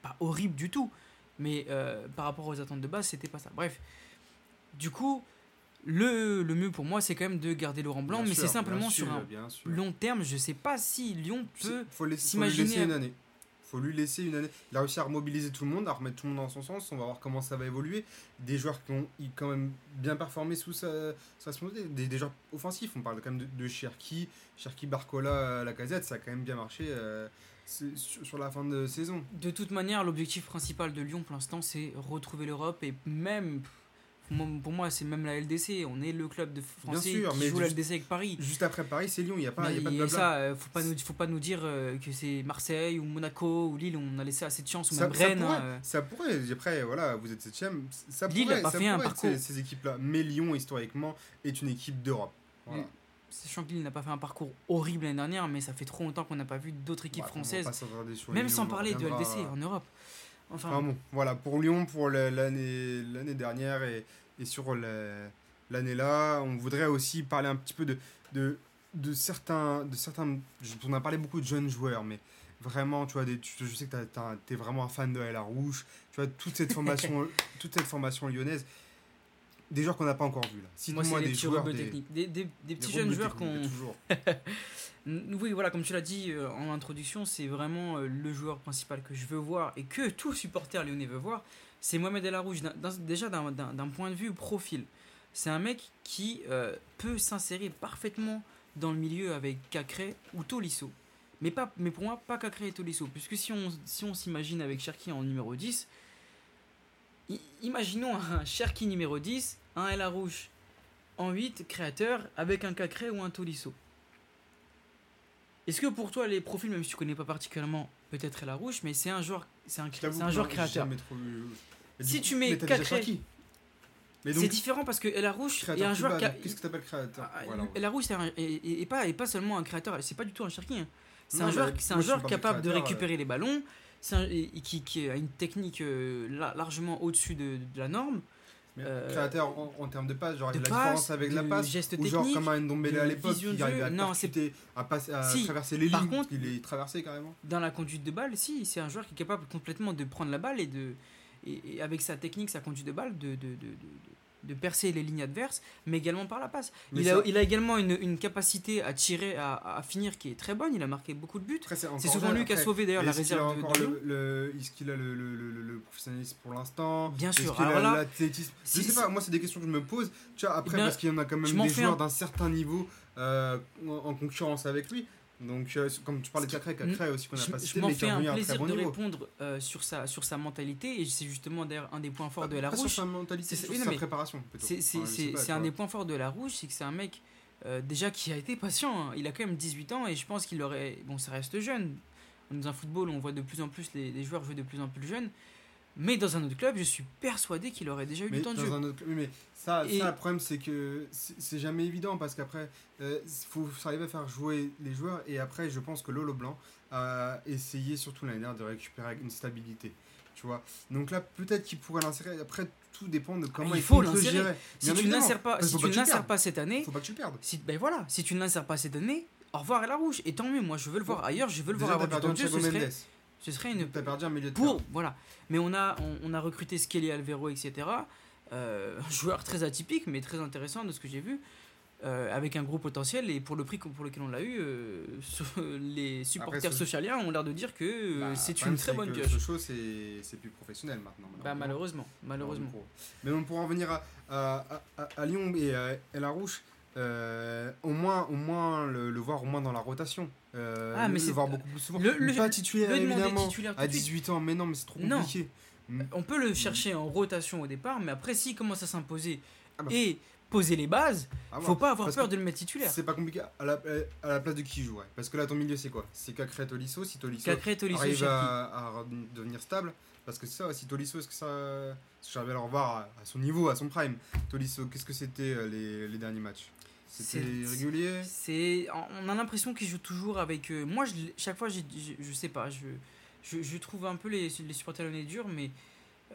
pas horrible du tout. Mais euh, par rapport aux attentes de base, c'était pas ça. Bref. Du coup, le, le mieux pour moi, c'est quand même de garder Laurent Blanc. Bien mais c'est simplement sur un long terme. Je sais pas si Lyon peut. faut, laisser, faut s'imaginer lui laisser une année. Faut lui laisser une année. Il a réussi à remobiliser tout le monde, à remettre tout le monde dans son sens. On va voir comment ça va évoluer. Des joueurs qui ont quand même bien performé sous sa, sa. Des, des joueurs offensifs. On parle quand même de, Cherki, Cherki, Barcola, Lacazette. Ça a quand même bien marché euh, sur la fin de saison. De toute manière, l'objectif principal de Lyon pour l'instant, c'est retrouver l'Europe et même. Pour moi, c'est même la LDC. On est le club de français sûr, qui mais joue la LDC avec Paris. Juste après Paris, c'est Lyon. Il n'y a pas, il y a pas de ça, euh, faut pas nous, faut pas nous dire euh, que c'est Marseille ou Monaco ou Lille. On a laissé assez de chance ou Ça, même ça Rennes. pourrait, hein, euh. ça pourrait. Après, voilà, vous êtes septième. Ça Lille pourrait, a pas ça fait un parcours. Ces, ces équipes-là. Mais Lyon, historiquement, est une équipe d'Europe. Voilà. Sachant que Lille n'a pas fait un parcours horrible l'année dernière, mais ça fait trop longtemps qu'on n'a pas vu d'autres équipes Ouais, va françaises, même sans parler de LDC en Europe. Enfin, Enfin bon, voilà, pour Lyon, pour la- l'année dernière et, et sur la- l'année là, on voudrait aussi parler un petit peu de, de, de certains, de certains. On a parlé beaucoup de jeunes joueurs, mais vraiment, tu vois, des, tu- je sais que tu es vraiment un fan de La Rouge, tu vois, toute cette formation, [laughs] toute cette formation lyonnaise, des joueurs qu'on n'a pas encore vus là. moi, c'est Cite-moi des petits joueurs, des, techniques. Des, des- petits jeunes joueurs qu'on. [laughs] Oui, voilà, comme tu l'as dit euh, en introduction, c'est vraiment euh, le joueur principal que je veux voir et que [laughs] tout supporter lyonnais veut voir. C'est Mohamed El d'un- déjà d'un- point de vue profil. C'est un mec qui euh, peut s'insérer parfaitement dans le milieu avec Cacré ou Tolisso. Mais, pas, mais pour moi, pas Cacré et Tolisso. Puisque si on si on s'imagine avec Cherki en numéro 10, i- imaginons un Cherki numéro 10, un El Arouche en 8, créateur, avec un Cacré ou un Tolisso. Est-ce que pour toi, les profils, même si tu connais pas particulièrement peut-être El Arouche, mais c'est un joueur, c'est un, un joueur créateur. trop Si tu mets Cacré-. Mais C'est différent parce que El Arouche est un joueur Qu'est-ce que t'appelles créateur Ah, Voilà. El Arouche c'est un- et, et- et pas, pas seulement un créateur, c'est pas du tout un Cherki. hein. C'est un joueur, c'est un joueur capable de récupérer les ballons, un- qui, qui a une technique euh, la- largement au-dessus de, de la norme. Mais Euh, créateur en, en termes de passe, genre de la passe, différence avec la de passe, gestes ou genre comme un Ndombele à l'époque de arrivait à Non, à, passer, à Si, traverser les par lignes, contre- il est traversé carrément. Dans la conduite de balle, si, c'est un joueur qui est capable complètement de prendre la balle et de et, et avec sa technique, sa conduite de balle, de, de, de, percer les lignes adverses, mais également par la passe. Mais Il a, ça- il a également une, une capacité à tirer, à, à finir qui est très bonne. Il a marqué beaucoup de buts. C'est souvent lui qui a sauvé d'ailleurs la réserve de, de le, le- Est-ce qu'il a le, le, professionnalisme pour l'instant? Bien sûr. a Alors là, Je sais pas, moi c'est des questions que je me pose. Tu vois, après, Eh bien, parce qu'il y en a quand même des joueurs un- d'un certain niveau euh, en concurrence avec lui. Donc, euh, comme tu parlais de Cacré, Cacré aussi qu'on a je, pas je m'en fais un à un plaisir bon de niveau. répondre euh, sur, sa, sur sa mentalité et c'est justement d'ailleurs un des points forts de la Pas sur Rouge. sa mentalité, C'est- oui, sa préparation. C'est Enfin, un des points forts de la Rouge, c'est que c'est un mec euh, déjà qui a été patient. hein. Il a quand même 18 ans et je pense qu'il aurait. Bon, ça reste jeune. Dans un football, on voit de plus en plus les, les joueurs jouer de plus en plus jeunes. Mais dans un autre club, je suis persuadé qu'il aurait déjà eu Mais du temps de dans jeu. un autre club- oui, mais ça, Et- ça, le problème, c'est que c'est jamais évident parce qu'après, il faut arriver à faire jouer les joueurs. Et après, je pense que Lolo Blanc a essayé, surtout l'année dernière, de récupérer une stabilité. Tu vois Donc là, peut-être qu'il pourrait l'insérer. Après, tout dépend de comment il il faut l'insérer. gérer. Si tu l'insères pas, si tu ne pas cette année, faut pas que tu perdes. si, ben voilà, si tu ne l'insères pas cette année, au revoir à la Rouge. Et tant mieux, moi je veux le voir ailleurs, je veux le Déjà, voir avoir du perdu temps de jeu. Ce serait, ce une T'as perdu un milieu de pour terrain. voilà mais on a on, on a recruté Skelly Alvero etc Euh, un joueur très atypique, mais très intéressant de ce que j'ai vu. euh, avec un gros potentiel et pour le prix pour lequel on l'a eu, euh, [laughs] les supporters Après, ce- socialiens ont l'air de dire que Bah, c'est une très bonne pioche. Sochaux, c'est c'est plus professionnel maintenant. Bah malheureusement, malheureusement. Mais bon, pour en venir à, à, à- à Lyon et à El Arouche, euh, au moins, au moins le, le voir au moins dans la rotation. Euh, Ah, mais le c'est- voir beaucoup plus souvent. le- le- pas titulaire, le évidemment. titulaire à de suite. 18 ans, mais non, mais c'est trop compliqué. Mm. On peut le chercher en rotation au départ, mais après s'il commence à s'imposer Ah bah. et poser les bases, Ah, faut bah, pas avoir parce peur de le mettre titulaire. C'est pas compliqué à la, à la place de qui il joue, ouais. Parce que là, ton milieu, c'est quoi? C'est Cacré Tolisso. Si Tolisso arrive à, à devenir stable, parce que c'est ça, si Tolisso, est-ce que ça. J'arrive à le revoir à, à son niveau, à son prime, Tolisso, qu'est-ce que c'était euh, les, les derniers matchs? C'était C'est- régulier C'est, on a l'impression qu'il joue toujours avec. euh, moi, je, chaque fois, je, je sais pas, je, je, je trouve un peu les, les supporters lyonnais durs, mais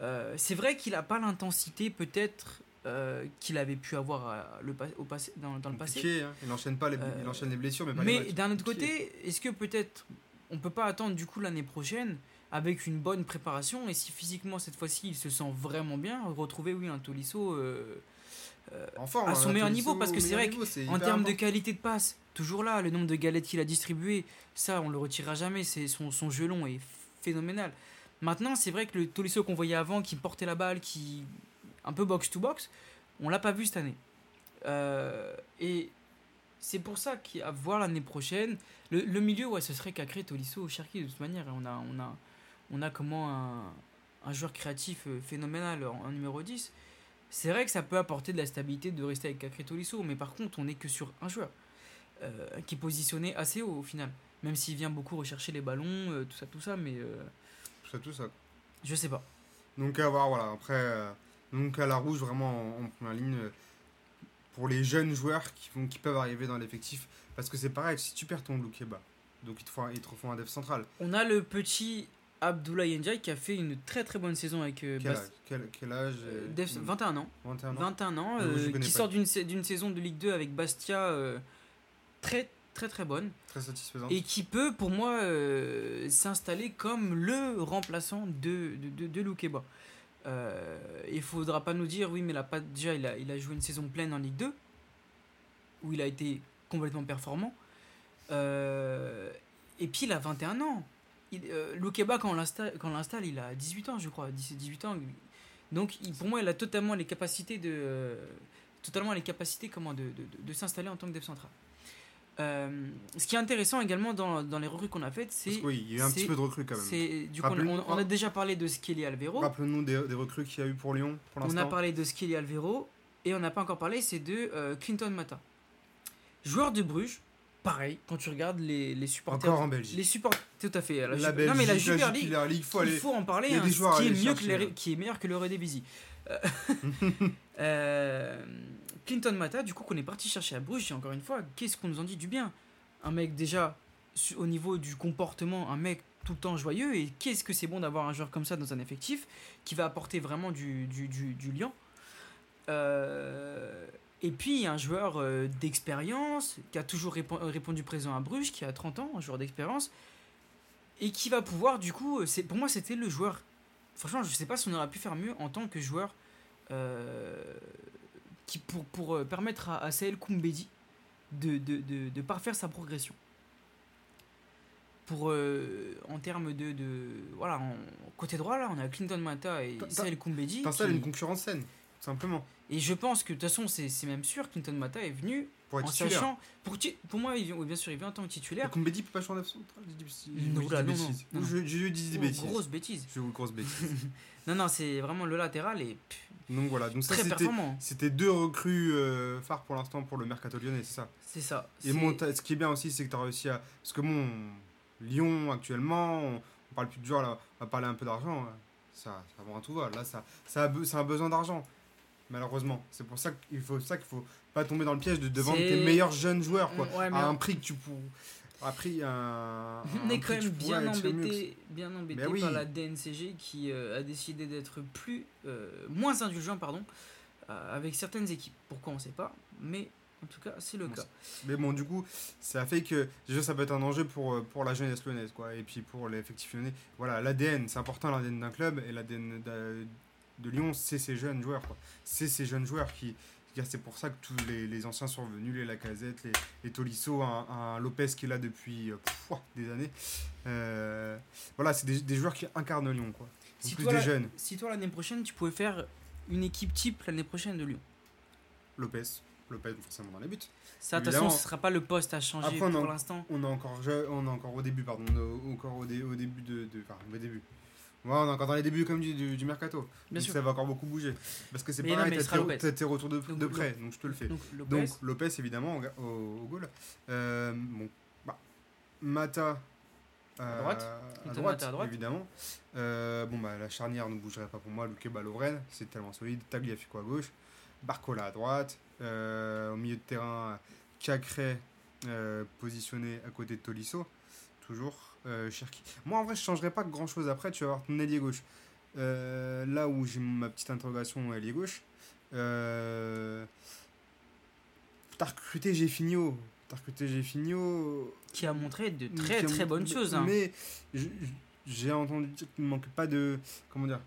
euh, c'est vrai qu'il a pas l'intensité peut-être euh, qu'il avait pu avoir le, au passé, dans, dans le passé. Hein. Il enchaîne pas les, il enchaîne les blessures, mais pas Mais d'un autre côté, est-ce que peut-être on peut pas attendre du coup l'année prochaine avec une bonne préparation et si physiquement cette fois-ci il se sent vraiment bien, retrouver oui un Tolisso En forme, à son hein, meilleur niveau, parce que c'est vrai En hyper termes de qualité de passe, toujours là, le nombre de galettes qu'il a distribuées, ça on le retirera jamais, c'est son, son jeu long est phénoménal. Maintenant, c'est vrai que le Tolisso qu'on voyait avant, qui portait la balle, qui un peu box to box, on l'a pas vu cette année. Euh, et c'est pour ça qu'à voir l'année prochaine, le, le milieu, ouais, ce serait Cacré, Tolisso ou Cherki de toute manière. On a, on a, on a comment un, un joueur créatif euh, phénoménal en, en numéro 10. C'est vrai que ça peut apporter de la stabilité de rester avec Cacré Tolisso, mais par contre, on n'est que sur un joueur euh, qui est positionné assez haut au final. Même s'il vient beaucoup rechercher les ballons, euh, tout ça, tout ça, mais euh, Tout ça, tout ça. je sais pas. Donc à voir, voilà. Après, donc à la rouge, vraiment en, en première ligne, pour les jeunes joueurs qui, vont, qui peuvent arriver dans l'effectif. Parce que c'est pareil, si tu perds ton Loukeba, donc ils te, font, ils te refont un def central. On a le petit Abdoulaye Ndiaye qui a fait une très très bonne saison avec euh, Quel Bas- âge, quel, quel âge euh, euh, Def- 21 ans. 21 ans 21 ans, Ah, qui sort d'une sa- d'une saison de Ligue 2 avec Bastia très très très bonne Très satisfaisant. et qui peut pour moi euh, s'installer comme le remplaçant de, de, de, de Loukeba. Euh, il faudra pas nous dire oui mais il a pas déjà il a, il a joué une saison pleine en Ligue 2 où il a été complètement performant Euh, et puis il a 21 ans il, euh, Loukeba quand on l'installe on il a 18 ans je crois 17 18 ans donc il- pour moi il a totalement les capacités de euh, totalement les capacités comment de, de, de- s'installer en tant que def central Euh, ce qui est intéressant également dans, dans les recrues qu'on a faites c'est oui, il y a eu un petit peu de recrues quand même. du coup, on, on- on a déjà parlé de Skelly Alvero. Rappelons-nous des, des recrues qu'il y a eu pour Lyon pour On l'instant. a parlé de Skelly Alvero et on n'a pas encore parlé, c'est de euh, Clinton Mata. Joueur de Bruges, pareil, quand tu regardes les, les supporters. Encore en Belgique. Les supporters, tout à fait. La, La Super- Belgique, non mais la la Super League, Jupiler League, faut il aller. faut en parler, hein, qui, est mieux que qui est meilleur que le Redivisi. [laughs] Euh, euh, Clinton Mata, du coup, qu'on est parti chercher à Bruges, et encore une fois, qu'est-ce qu'on nous en dit du bien? Un mec déjà, au niveau du comportement, un mec tout le temps joyeux, et qu'est-ce que c'est bon d'avoir un joueur comme ça dans un effectif qui va apporter vraiment du, du, du, du lien. Euh, et puis un joueur euh, d'expérience qui a toujours répo- répondu présent à Bruges, qui a 30 ans, un joueur d'expérience, et qui va pouvoir du coup, euh, c'est pour moi c'était le joueur. Franchement, je sais pas si on aurait pu faire mieux en tant que joueur euh, qui pour, pour euh, permettre à, à Saël Koumbedi de, de, de, de parfaire sa progression. Pour euh, en termes de, de voilà en côté droit là on a Clinton Mata et Saël Koumbedi T'installes qui- une concurrence saine, tout simplement. et je pense que de toute façon, c'est c'est même sûr, Clinton Mata est venu Pour être en titulaire. sachant. Pour, ti- pour moi, il bien sûr, il vient en tant que titulaire. Kumbedi peut pas jouer en dit Non, non, non, je- dit des Oh, bêtises. grosse bêtise. Grosse bêtise. [laughs] Non, non, c'est vraiment le latéral et Donc voilà, donc ça très c'était performant. c'était deux recrues euh, phares pour l'instant pour le mercato lyonnais, c'est ça. C'est ça. Et t'as- ce qui est bien aussi, c'est que tu as réussi à. Parce que bon, Lyon actuellement, on, on parle plus de joueurs, là, on va parler un peu d'argent. hein. Ça, ça va à tout va. Là, ça, ça a, ça a besoin d'argent, malheureusement. C'est pour ça qu'il faut, ça qu'il faut pas tomber dans le piège de, de vendre tes meilleurs jeunes joueurs quoi, Ouais, à un prix que tu pourrais. À un prix, un, on est [laughs] quand même bien embêté, bien embêté Ben oui. par la DNCG qui euh, a décidé d'être plus, euh, moins indulgent, pardon, euh, avec certaines équipes. Pourquoi on sait pas, mais en tout cas, c'est le Bon, cas. Mais bon, du coup, ça fait que déjà ça peut être un enjeu pour, pour la jeunesse lyonnaise, quoi. Et puis pour l'effectif lyonnais. Voilà, l'ADN, c'est important l'ADN d'un club et l'ADN de Lyon, c'est ces jeunes joueurs. quoi. C'est ces jeunes joueurs qui. C'est pour ça que tous les, les anciens sont revenus, les Lacazette, les, les Tolisso, un, un Lopez qui est là depuis euh, pff, des années. Euh, voilà, c'est des, des joueurs qui incarnent Lyon. Quoi. Si plus toi, des la- jeunes. Si toi, l'année prochaine, tu pouvais faire une équipe type l'année prochaine de Lyon. Lopez. Lopez, forcément, dans les buts. Ça, de toute façon, ce sera pas le poste à changer Après, pour l'instant. On est encore, on est encore au début, pardon. On est encore au, dé- au début de. de- Enfin, au début. Ouais, on est encore dans les débuts comme du, du, du mercato. Bien sûr. ça va encore beaucoup bouger. Parce que c'est pareil, t'as tes- retours de, Donc, de près, donc je te le fais. Donc, Lopez, Donc Lopez, évidemment, au, au, goal. Euh, bon, bah, Mata euh, À droite. à droite, Mata à droite. évidemment. Euh, bon, bah, la charnière ne bougerait pas pour moi. Luque Balovren, c'est tellement solide. Tagliafico à gauche. Barcola à droite. Au milieu de terrain, Cacré positionné à côté de Tolisso. Toujours. Euh, Cherki. Moi, en vrai, je changerais pas grand chose après. Tu vas avoir ton ailier gauche. Euh, là où j'ai ma petite interrogation, ailier gauche. Euh, T'as recruté Géfinio. T'as recruté Géfinio. qui a montré de très très bonnes choses. hein. Mais j'ai entendu dire qu'il ne manque pas de. Comment dire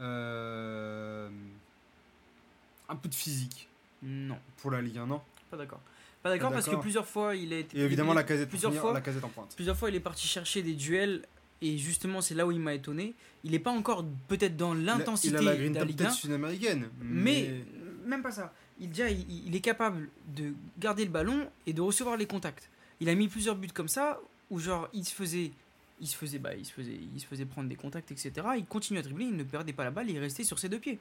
euh, Un peu de physique Non, pour la Ligue 1, non pas d'accord. Pas d'accord parce que plusieurs fois il. Et évidemment, il- la casette, plusieurs fois- la casette en pointe. Plusieurs fois il est parti chercher des duels et justement c'est là où il m'a étonné. Il n'est pas encore peut-être dans l'intensité de la top Ligue tête 1, sud-américaine. mais même pas ça. Il, déjà, il, il est capable de garder le ballon et de recevoir les contacts. Il a mis plusieurs buts comme ça où genre il se faisait il se faisait bah, il se faisait il se faisait prendre des contacts etc. Il continuait à dribbler, il ne perdait pas la balle, il restait sur ses deux pieds.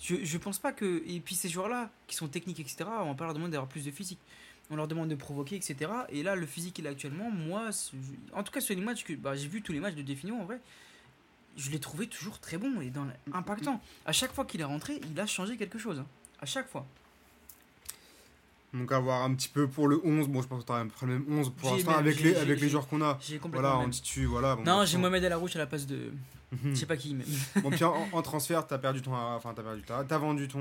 Je, je pense pas que et puis ces joueurs là qui sont techniques etc. On va pas leur demander d'avoir plus de physique. On leur demande de provoquer etc. Et là le physique qu'il a actuellement moi en tout cas sur les matchs que bah, j'ai vu tous les matchs de Defino en vrai je l'ai trouvé toujours très bon et dans le- impactant. À chaque fois qu'il est rentré, il a changé quelque chose. hein. À chaque fois. Donc, avoir un petit peu pour le 11. Bon, je pense peu le même 11 pour l'instant avec, les, avec les joueurs qu'on a. J'ai complètement. Voilà, même. titue, voilà. bon, non, j'ai. Mohamed El Arouche à la place de. Je sais pas qui, mais. Bon, puis en, [laughs] en transfert, t'as perdu ton. Enfin, t'as perdu. T'as t'as vendu ton.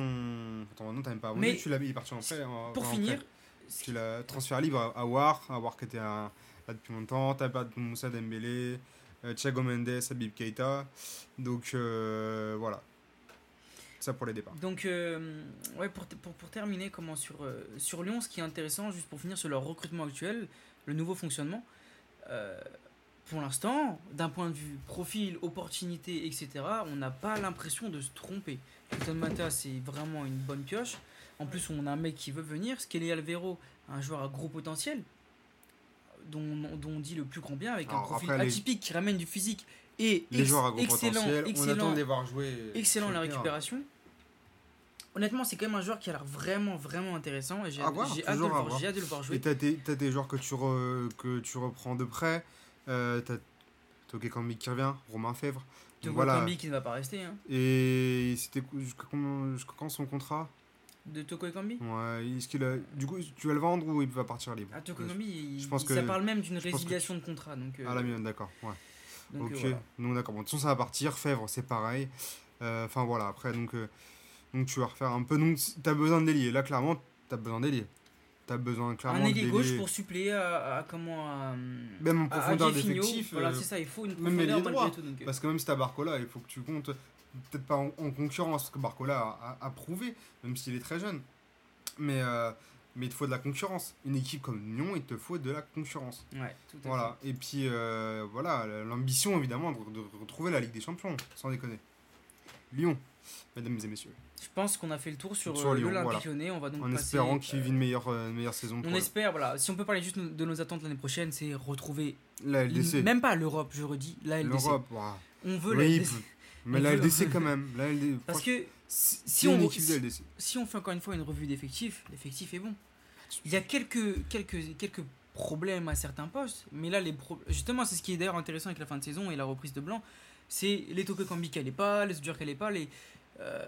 Ton non, t'as même pas vendu. Mais- tu l'as il est parti en prêt. en- Pour en finir, prêt. Tu l'as transfert libre à, War. À War qui était là depuis longtemps. T'as perdu Moussa Dembélé. euh, Thiago Mendes, Habib Keita. Donc euh, voilà. Ça pour les départs. donc, euh, ouais, pour, pour, pour terminer, comment sur, euh, sur Lyon, ce qui est intéressant, juste pour finir sur leur recrutement actuel, le nouveau fonctionnement, euh, pour l'instant, d'un point de vue profil, opportunité, etc., on n'a pas l'impression de se tromper. Keaton Mata, c'est vraiment une bonne pioche. En plus, on a un mec qui veut venir. Skelly Alvero, un joueur à gros potentiel, dont, dont on dit le plus grand bien, avec un profil les- atypique qui ramène du physique et Les ex- joueurs à gros excellent, potentiel, on excellent, attend de les voir jouer. excellent sur la récupération. Honnêtement, c'est quand même un joueur qui a l'air vraiment, vraiment intéressant et j'ai hâte, hâte de le voir, voir Et jouer. t'as des, des joueurs que tu, re- que tu reprends de près. Euh, t'as Toké Kambi qui revient, Romain Fèvre. Togo voilà. Ekambi qui ne va pas rester. Hein. Et c'était jusqu'à quand, jusqu'à quand son contrat? De Toko Ekambi Ouais, est-ce qu'il a... Du coup, tu vas le vendre ou il va partir libre? Ah, Toko Ekambi, il- je pense il- que- ça parle même d'une que résiliation de contrat. Donc, euh, Ah, la mienne, d'accord. Ouais. Donc, ok, voilà. donc d'accord. Bon, de toute façon, ça va partir. Fèvre, c'est pareil. Euh, Enfin, voilà, après, donc, euh, donc tu vas refaire un peu. Donc, t'as besoin d'ailier. Là, clairement, t'as besoin d'ailier. T'as besoin clairement Un ailier gauche pour suppléer à, à comment à, Même en profondeur d'effectif. Voilà, euh, c'est ça, il faut une même profondeur droit. tout. Donc, euh, Parce que même si t'as Barcola, il faut que tu comptes, peut-être pas en, en concurrence, parce que Barcola a, a- a prouvé, même s'il est très jeune. Mais, euh, mais il te faut de la concurrence. Une équipe comme Lyon, il te faut de la concurrence. ouais, tout à Voilà. Et puis, euh, voilà, l'ambition, évidemment, de, de retrouver la Ligue des Champions, sans déconner. Lyon, mesdames et messieurs. Je pense qu'on a fait le tour sur, Sur euh, Lyon, l'Olympique voilà. On va donc En passer, espérant qu'il euh, vit une meilleure, une meilleure saison. pour On eux. espère, voilà. Si on peut parler juste de nos attentes l'année prochaine, c'est retrouver La LDC. même pas l'Europe, je redis, la LDC. L'Europe, ouah. On veut la LDC. mais On la veut- LDC quand même. La LD... Parce que si, si on on- équipe de LDC. si on fait encore une fois une revue d'effectifs, l'effectif est bon. Il y a quelques, quelques, quelques problèmes à certains postes, mais là, les pro- justement, c'est ce qui est d'ailleurs intéressant avec la fin de saison et la reprise de Blanc, c'est les Toko Kambi qui n'allaient pas, les Sudjur qui n'allaient pas, les, euh,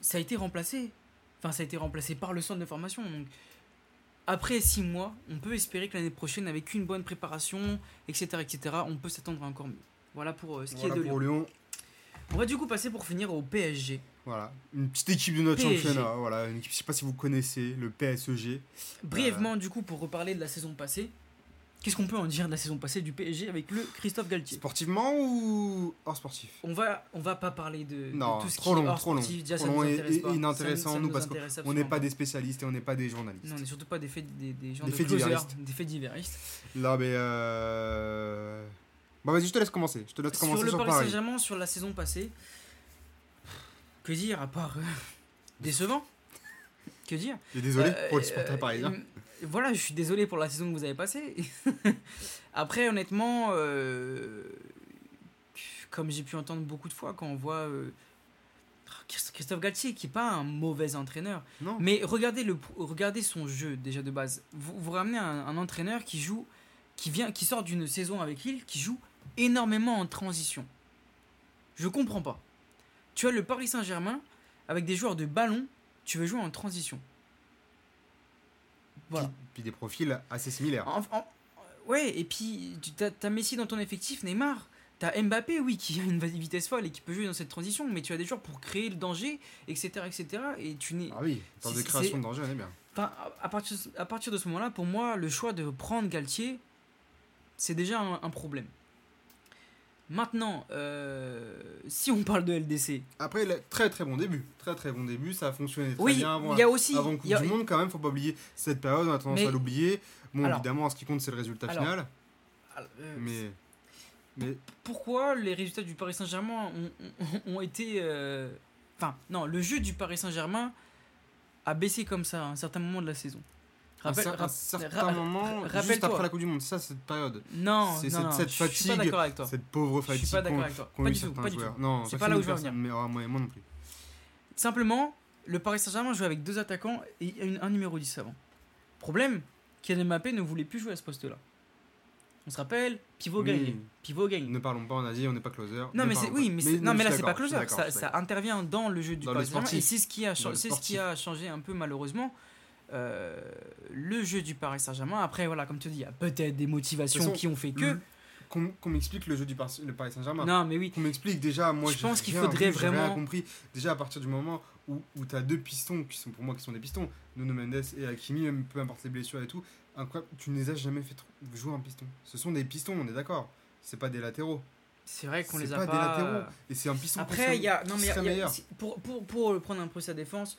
ça a été remplacé. Enfin, ça a été remplacé par le centre de formation. Donc, après six mois, on peut espérer que l'année prochaine, avec une bonne préparation, etc., etc., on peut s'attendre à encore mieux. Voilà pour euh, ce qui Voilà est de Lyon. pour Lyon. On va du coup passer pour finir au PSG. Voilà, une petite équipe de notre PSG. championnat. Voilà, une équipe, je sais pas si vous connaissez, le PSEG. Brièvement, du coup, pour reparler de la saison passée, Qu'est-ce qu'on peut en dire de la saison passée du PSG avec le Christophe Galtier? Sportivement ou hors sportif? On va, on va pas parler de, de Non, tout ce trop qui est long, hors trop long. sportif. Déjà, Trop long et- intéresse et pas. Ça inintéressant, ça nous, parce intéresse On n'est pas des spécialistes et on n'est pas des journalistes. Non, on n'est surtout pas des faits, des, des gens Des de faits closer, des faits divéristes. Là, mais. Euh... Bon, vas-y, je te laisse commencer. Je te laisse Sur commencer le sur, Paris Paris. Saint-Germain, sur la saison passée, que dire à part euh, [laughs] décevant Que dire Et désolé Euh, pour les supporters parisiens. euh, Voilà, je suis désolé pour la saison que vous avez passée. [laughs] Après, honnêtement, comme j'ai pu entendre beaucoup de fois quand on voit Christophe Galtier, qui n'est pas un mauvais entraîneur, Non. mais regardez, le, regardez son jeu déjà de base. Vous, vous ramenez un, un entraîneur qui joue, qui vient, qui sort d'une saison avec Lille, qui joue énormément en transition. Je comprends pas. Tu as le Paris Saint-Germain avec des joueurs de ballon, tu veux jouer en transition. Voilà. Puis, puis des profils assez similaires. En- en- ouais, et puis tu as, Messi dans ton effectif, Neymar. T'as Mbappé, oui, qui a une vitesse folle et qui peut jouer dans cette transition, mais tu as des joueurs pour créer le danger, etc. etc. et tu n'es. Ah oui, des c'est- créations de danger, on est bien. Enfin, à, à partir, à partir de ce moment-là, pour moi, le choix de prendre Galtier, c'est déjà un, un problème. Maintenant, euh, si on parle de LDC, Après, il a- très très bon début. Très très bon début. Ça a fonctionné très oui, bien avant, il y a aussi. avant Coupe y a- du Monde, quand même. Faut pas oublier cette période. On a tendance Mais- à l'oublier. Bon, Alors- évidemment, ce qui compte, c'est le résultat Alors, final. euh, Mais. Mais. pourquoi les résultats du Paris Saint-Germain ont, ont- ont été. euh, Enfin, non, le jeu du Paris Saint-Germain a baissé comme ça à un certain moment de la saison? À Rappelle- cer- à rap- certains ra- moments, rappelle-toi. juste après la Coupe du Monde, ça, cette période. Non, C'est cette- cette je suis pas fatigue, d'accord avec toi. Cette pauvre Je fatigue. suis pas d'accord avec toi. Pas du tout, pas du tout. Non, C'est pas là où je veux personne, Mais ah, moi, moi non plus. Simplement, le Paris Saint-Germain jouait avec deux attaquants et un numéro 10 avant. Problème, Kylian Mbappé ne voulait plus jouer à ce poste-là. On se rappelle, pivot Oui. gagne. Pivot gagne. Ne parlons pas, on a dit, on n'est pas closer. Non mais c'est oui mais, non mais là c'est pas closer ça, intervient dans le jeu du Dans Paris Saint-Germain et c'est ce qui c'est ce a changé un peu malheureusement euh, le jeu du Paris Saint-Germain après voilà comme tu dis il y a peut-être des motivations façon, qui ont fait que Qu'on m'explique le jeu du le Paris Saint-Germain. non mais oui Qu'on m'explique déjà, moi Je pense qu'il faudrait j'ai rien vraiment- compris. Déjà à partir du moment où, où tu as deux pistons qui sont pour moi qui sont des pistons, Nuno Mendes et Hakimi, même peu importe les blessures et tout, incroyable, tu ne les as jamais fait jouer un piston. Ce sont des pistons, on est d'accord. C'est pas des latéraux. c'est vrai qu'on les a pas pas, des latéraux. Et c'est un piston Après, il y a. Non, mais y a- y a- pour, pour, pour prendre un peu sa défense,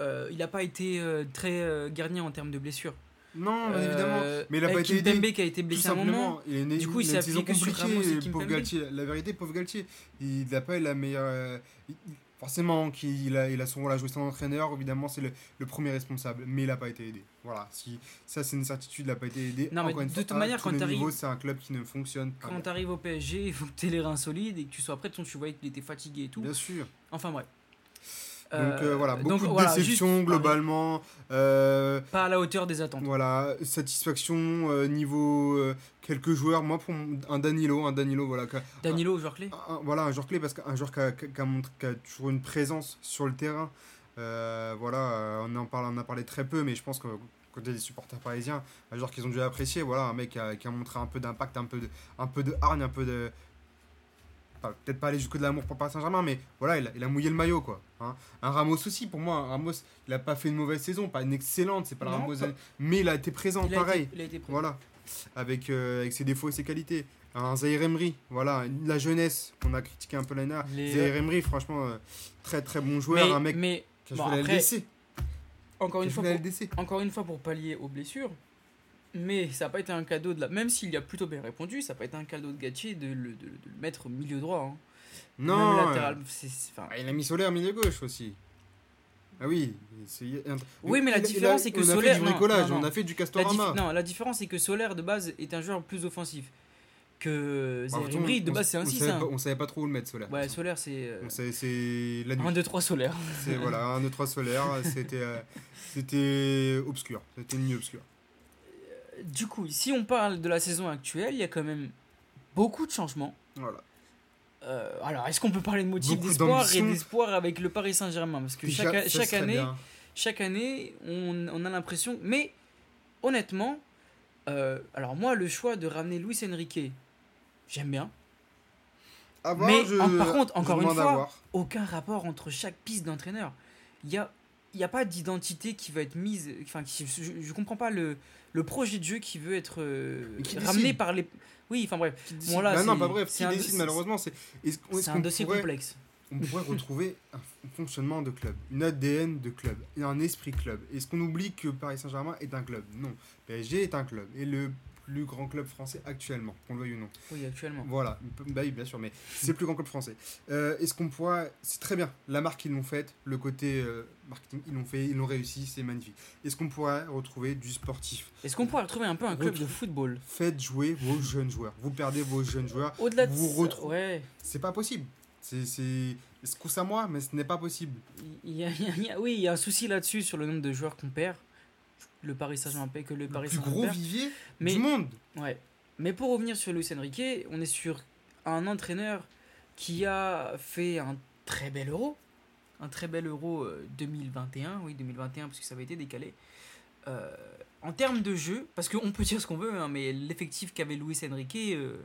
euh, il n'a pas été euh, très euh, garni en termes de blessures. Non, Euh, évidemment. Mais il a pas été aidé. Kimpembe qui a été blessé à un moment. simplement, il est né, Du coup, il a s'est appuyé que sur Ramos et pauvre Kimpembe. Galtier. La vérité, pauvre Galtier, il n'a pas eu la meilleure. euh, il- il- forcément, qu'il a, il a son rôle à jouer son entraîneur, évidemment, c'est le, le premier responsable, mais il n'a pas été aidé. Voilà, si, ça c'est une certitude, il n'a pas été aidé. Non, mais Encore de fois, toute manière, quand niveaux, c'est un club qui ne fonctionne pas. Quand tu arrives au PSG, il faut que tu aies les reins solides et que tu sois prêt. Tu voyais qu'il était fatigué et tout. Bien sûr. Enfin bref. Donc Euh, euh, voilà, beaucoup donc, de voilà, déceptions juste- globalement. euh, Pas à la hauteur des attentes. Voilà, satisfaction euh, niveau quelques joueurs. Moi, pour un Danilo, un Danilo, voilà, Danilo, joueur clé. un- un- voilà, un joueur clé parce qu'un joueur qui a, qui a- montré- qui a toujours une présence sur le terrain. Voilà, on en parle, on en a parlé très peu, mais je pense que quand il y a des supporters parisiens, un joueur qu'ils ont dû apprécier. Voilà, un mec qui a, qui a montré un peu d'impact, un peu de, un peu de hargne, un peu de peut-être pas aller jusqu'au de l'amour pour Paris Saint-Germain, mais voilà, il a, il a mouillé le maillot, quoi. hein. Un Ramos aussi, pour moi, un Ramos, il a pas fait une mauvaise saison, pas une excellente, c'est pas le Ramos, pas- mais il a été présent, Il a pareil. été- il a été prêt. Voilà, avec, euh, avec ses défauts et ses qualités. Un Zaire Emery, voilà, la jeunesse qu'on a critiqué un peu l'année. Les- Zaire Emery, franchement, euh, très très bon joueur, mais, un mec mais qui a bon, joué la après, LDC. encore qui une a fois, joué la pour, LDC. encore une fois pour pallier aux blessures. Mais ça n'a pas été un cadeau de la. Même s'il y a plutôt bien répondu, ça n'a pas été un cadeau de Gattier de le, de, de le mettre au milieu droit. hein. Non, Même euh, latéral. c'est- c'est- enfin, ah, il a mis Solaire milieu gauche aussi. Ah oui. Oui, mais la il différence, c'est que on a Solaire- fait du bricolage, non, non. on a fait du la, Castorama. non, la différence, c'est que Solaire de base est un joueur plus offensif. Que Bah, Emery, de base, c'est un on 6. savait pas- On savait pas trop où le mettre, Solaire. Ouais, Solaire, c'est. euh, C'est la nuit. 1, 2, 3 Solaire. C'est voilà, un 2 3 solaire, c'était euh, c'était obscur, c'était une nuit obscure. Du coup, si on parle de la saison actuelle, il y a quand même beaucoup de changements. Voilà. Euh, alors, est-ce qu'on peut parler de motif Beaucoup d'espoir et d'espoir avec le Paris Saint-Germain? Parce que Déjà, chaque, année, bien. chaque année, on, on a l'impression. Mais honnêtement, euh, alors moi, le choix de ramener Luis Enrique, j'aime bien. À voir, Mais, je- en- par contre, je encore une fois. Aucun rapport entre chaque piste d'entraîneur. Il y a n'y a pas d'identité qui va être mise. Enfin, qui- je, je comprends pas le, le projet de jeu qui veut être euh, qui ramené par les. Oui, enfin bref, Bon, là, Bah non, pas bref. c'est Qui un- décide malheureusement, c'est est-ce c'est un dossier pourrait- complexe. on pourrait retrouver un fonctionnement de club, une ADN de club, un esprit club. Est-ce qu'on oublie que Paris Saint-Germain est un club? Non. PSG est un club, et le plus grand club français actuellement, qu'on le veuille ou non. Oui, actuellement. Voilà, bah oui, bien sûr, mais c'est le plus grand club français. Euh, Est-ce qu'on pourrait. C'est très bien, la marque ils l'ont faite, le côté euh, marketing ils l'ont fait, ils l'ont réussi, c'est magnifique. Est-ce qu'on pourrait retrouver du sportif? Est-ce qu'on pourrait retrouver un peu un club de football? Faites jouer vos jeunes joueurs. Vous perdez vos jeunes joueurs, Au-delà de Vous retrouvez- Ouais. c'est pas possible. C'est. c'est- Ce coup à moi, mais ce n'est pas possible. Il y a- il y a- il y a- oui, il y a un souci là-dessus sur le nombre de joueurs qu'on perd. Le Paris Saint-Germain que le Le Paris plus Saint-Germain gros vivier Mais- du monde. Ouais. Mais pour revenir sur Luis Enrique, on est sur un entraîneur qui a fait un très bel euro. Un très bel euro euh, 2021, oui 2021 parce que ça avait été décalé. Euh, en termes de jeu, parce qu'on peut dire ce qu'on veut, hein, mais l'effectif qu'avait Luis Enrique, euh,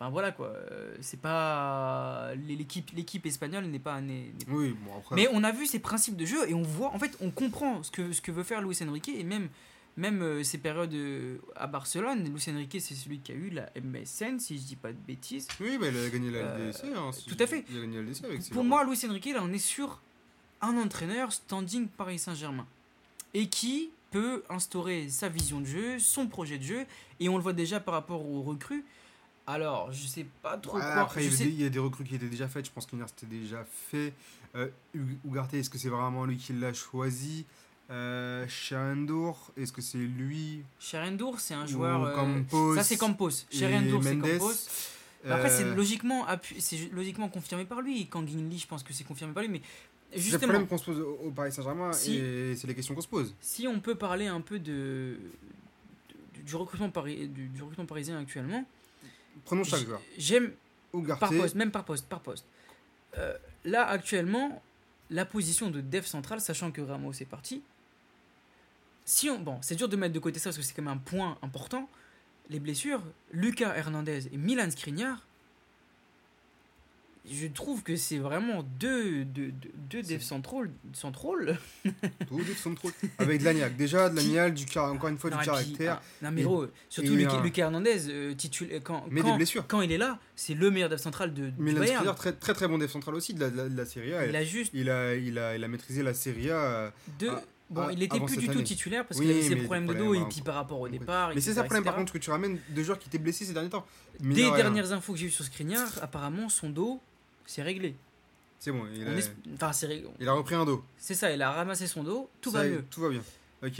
enfin voilà quoi, euh, c'est pas l'équipe l'équipe espagnole n'est pas n'est- n'est Oui, bon après. mais on a vu ses principes de jeu et on voit, en fait, on comprend ce que, ce que veut faire Luis Enrique et même, même euh, ses périodes euh, à Barcelone. Luis Enrique, c'est celui qui a eu la MSN, si je dis pas de bêtises. Oui, bah, il a gagné la Euh, LDC. hein, si- tout à fait. Il a gagné la LDC avec ses Pour moi, Luis Enrique, là, on est sur un entraîneur standing Paris Saint-Germain et qui peut instaurer sa vision de jeu, son projet de jeu et on le voit déjà par rapport aux recrues. Alors, je sais pas trop Ouais, quoi. après, il y, je avait sais- des, il y a des recrues qui étaient déjà faites. Je pense qu'Inter c'était déjà fait. Euh, Ug- Ugarte, est-ce que c'est vraiment lui qui l'a choisi? Euh, est-ce que c'est lui? Sherendour, c'est un Ou joueur. euh, Campos ça, c'est Campos. Sherendour, c'est Campos. Après, c'est Euh, logiquement, c'est logiquement confirmé par lui. Kangin Lee, je pense que c'est confirmé par lui. Mais C'est le justement, problème qu'on se pose au, au Paris Saint-Germain Si- et c'est les questions qu'on se pose. si on peut parler un peu de, de- du, recrutement pari- du, du recrutement parisien actuellement, Prenons chaque joueur. j'aime par poste, même par poste, par poste. Euh, là, actuellement, la position de def central, sachant que Ramos est parti, si on, bon, c'est dur de mettre de côté ça parce que c'est quand même un point important. Les blessures, Lucas Hernandez et Milan Skriniar, je trouve que c'est vraiment deux, deux, deux, deux C'est- def centraux, centraux tous les sont trop. Avec de l'agnac. Déjà, de l'agnac, du encore une fois, Non, du et puis, caractère. ah, non, mais surtout Lucas, un- Lucas Hernandez, euh, titula- quand, Mais des quand, blessures. quand il est là, c'est le meilleur def central de, Milan Bayern. Skriniar, très, très très bon déf central aussi de la, de la, de la Serie A. Il a juste Il a, il, a, il a maîtrisé la Serie A. euh, deux. Ah, bon, ah, il était plus du tout titulaire parce Oui, qu'il avait ses mais problèmes de dos et puis par rapport au départ. Mais c'est ça le problème, par contre, que tu ramènes deux joueurs qui étaient blessés ces derniers temps. Des de dernières infos que j'ai eues sur Skriniar, apparemment son dos, c'est réglé. C'est bon, il a, est- Enfin, c'est ré- il a repris un dos. c'est ça, il a ramassé son dos, tout Ça va est, mieux. Tout va bien.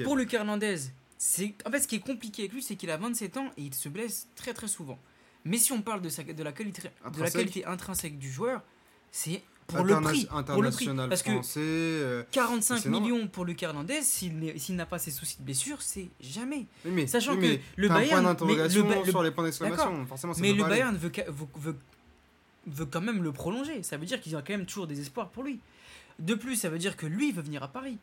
Pour Lucas Hernandez, c'est en fait ce qui est compliqué avec lui, c'est qu'il a 27 ans et il se blesse très très souvent. Mais si on parle de, sa, de, la, qualité, de la Intrinsèque. qualité intrinsèque du joueur, c'est pour le prix. Pour le prix. International Parce que français. euh, 45 c'est normal. millions pour Lucas Hernandez, s'il n'a pas ses soucis de blessure, c'est jamais. mais, Sachant que mais le un Bayern- point d'interrogation le sur les points d'exclamation. Forcément, ça Mais le. Bayern veut, ca- veut, veut- veut quand même le prolonger. Ça veut dire qu'il y a quand même toujours des espoirs pour lui. De plus, ça veut dire que lui veut venir à Paris.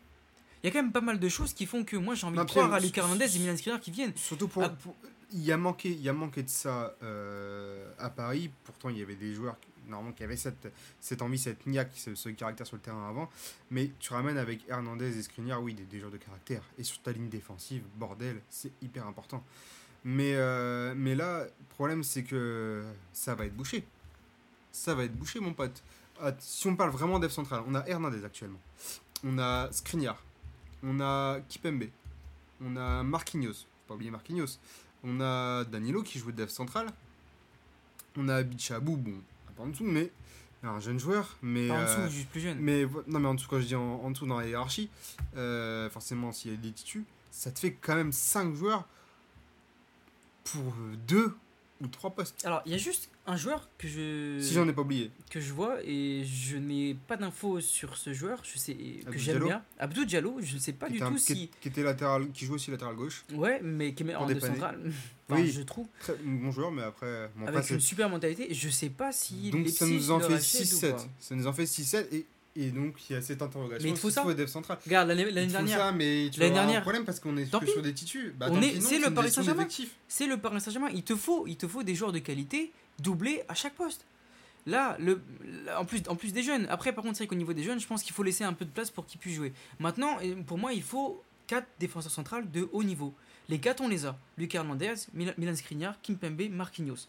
Il y a quand même pas mal de choses qui font que moi j'ai envie Non, de croire à Lucas Hernandez et Milan Skriniar qui viennent. Surtout pour, Ah. pour- il y a manqué, il y a manqué de ça euh, à Paris. Pourtant, il y avait des joueurs qui- normalement qui avaient cette, cette envie, cette niaque, ce, ce caractère sur le terrain avant. Mais tu ramènes avec Hernandez et Skriniar, oui, des, des joueurs de caractère. Et sur ta ligne défensive, bordel, c'est hyper important. Mais, euh, mais là, le problème, c'est que ça va être bouché. Ça va être bouché, mon pote. Ah, si on parle vraiment d'Ef central, on a Hernandez actuellement. On a Skriniar. On a Kipembe. On a Marquinhos. Faut pas oublier Marquinhos. On a Danilo qui joue de Def central. On a Bichabou, bon, peu en dessous, mais un jeune joueur. Mais, Pas en euh, dessous, juste plus jeune. mais non, mais en dessous, quand je dis en, en dessous dans la hiérarchie, euh, forcément, s'il y a des titus, ça te fait quand même 5 joueurs pour 2 ou 3 postes. Alors, il y a juste un joueur que je, Si j'en ai pas oublié. que je vois et je n'ai pas d'infos sur ce joueur. Je sais que Abdou j'aime Diallo bien. Abdou Diallo, je ne sais pas qui du un- tout qui, si. qui était latéral, qui joue aussi latéral gauche. Ouais, mais qui est en de centrale. [laughs] Enfin, Oui. je trouve. Très bon joueur, mais après. bon, Avec une super mentalité. Je sais pas si. donc ça nous en fait rachète ou 6-7. pas. Ça nous en fait 6-7 et, et donc il y a cette interrogation. Mais il te faut ça faut central. Regarde, l'année dernière, ça, mais tu vas avoir un dernière, problème parce qu'on est que sur des titus. Bah, On est- c'est le Paris Saint-Germain. c'est le Paris Saint-Germain. Il te faut, il te faut des joueurs de qualité doublés à chaque poste. Là, le, là, en, plus, en plus des jeunes. Après, par contre, c'est vrai qu'au niveau des jeunes, je pense qu'il faut laisser un peu de place pour qu'ils puissent jouer. Maintenant, pour moi, il faut quatre défenseurs centrales de haut niveau. Les quatre, on les a. Lucas Hernandez, Mil- Milan Skriniar, Kimpembe, Marquinhos.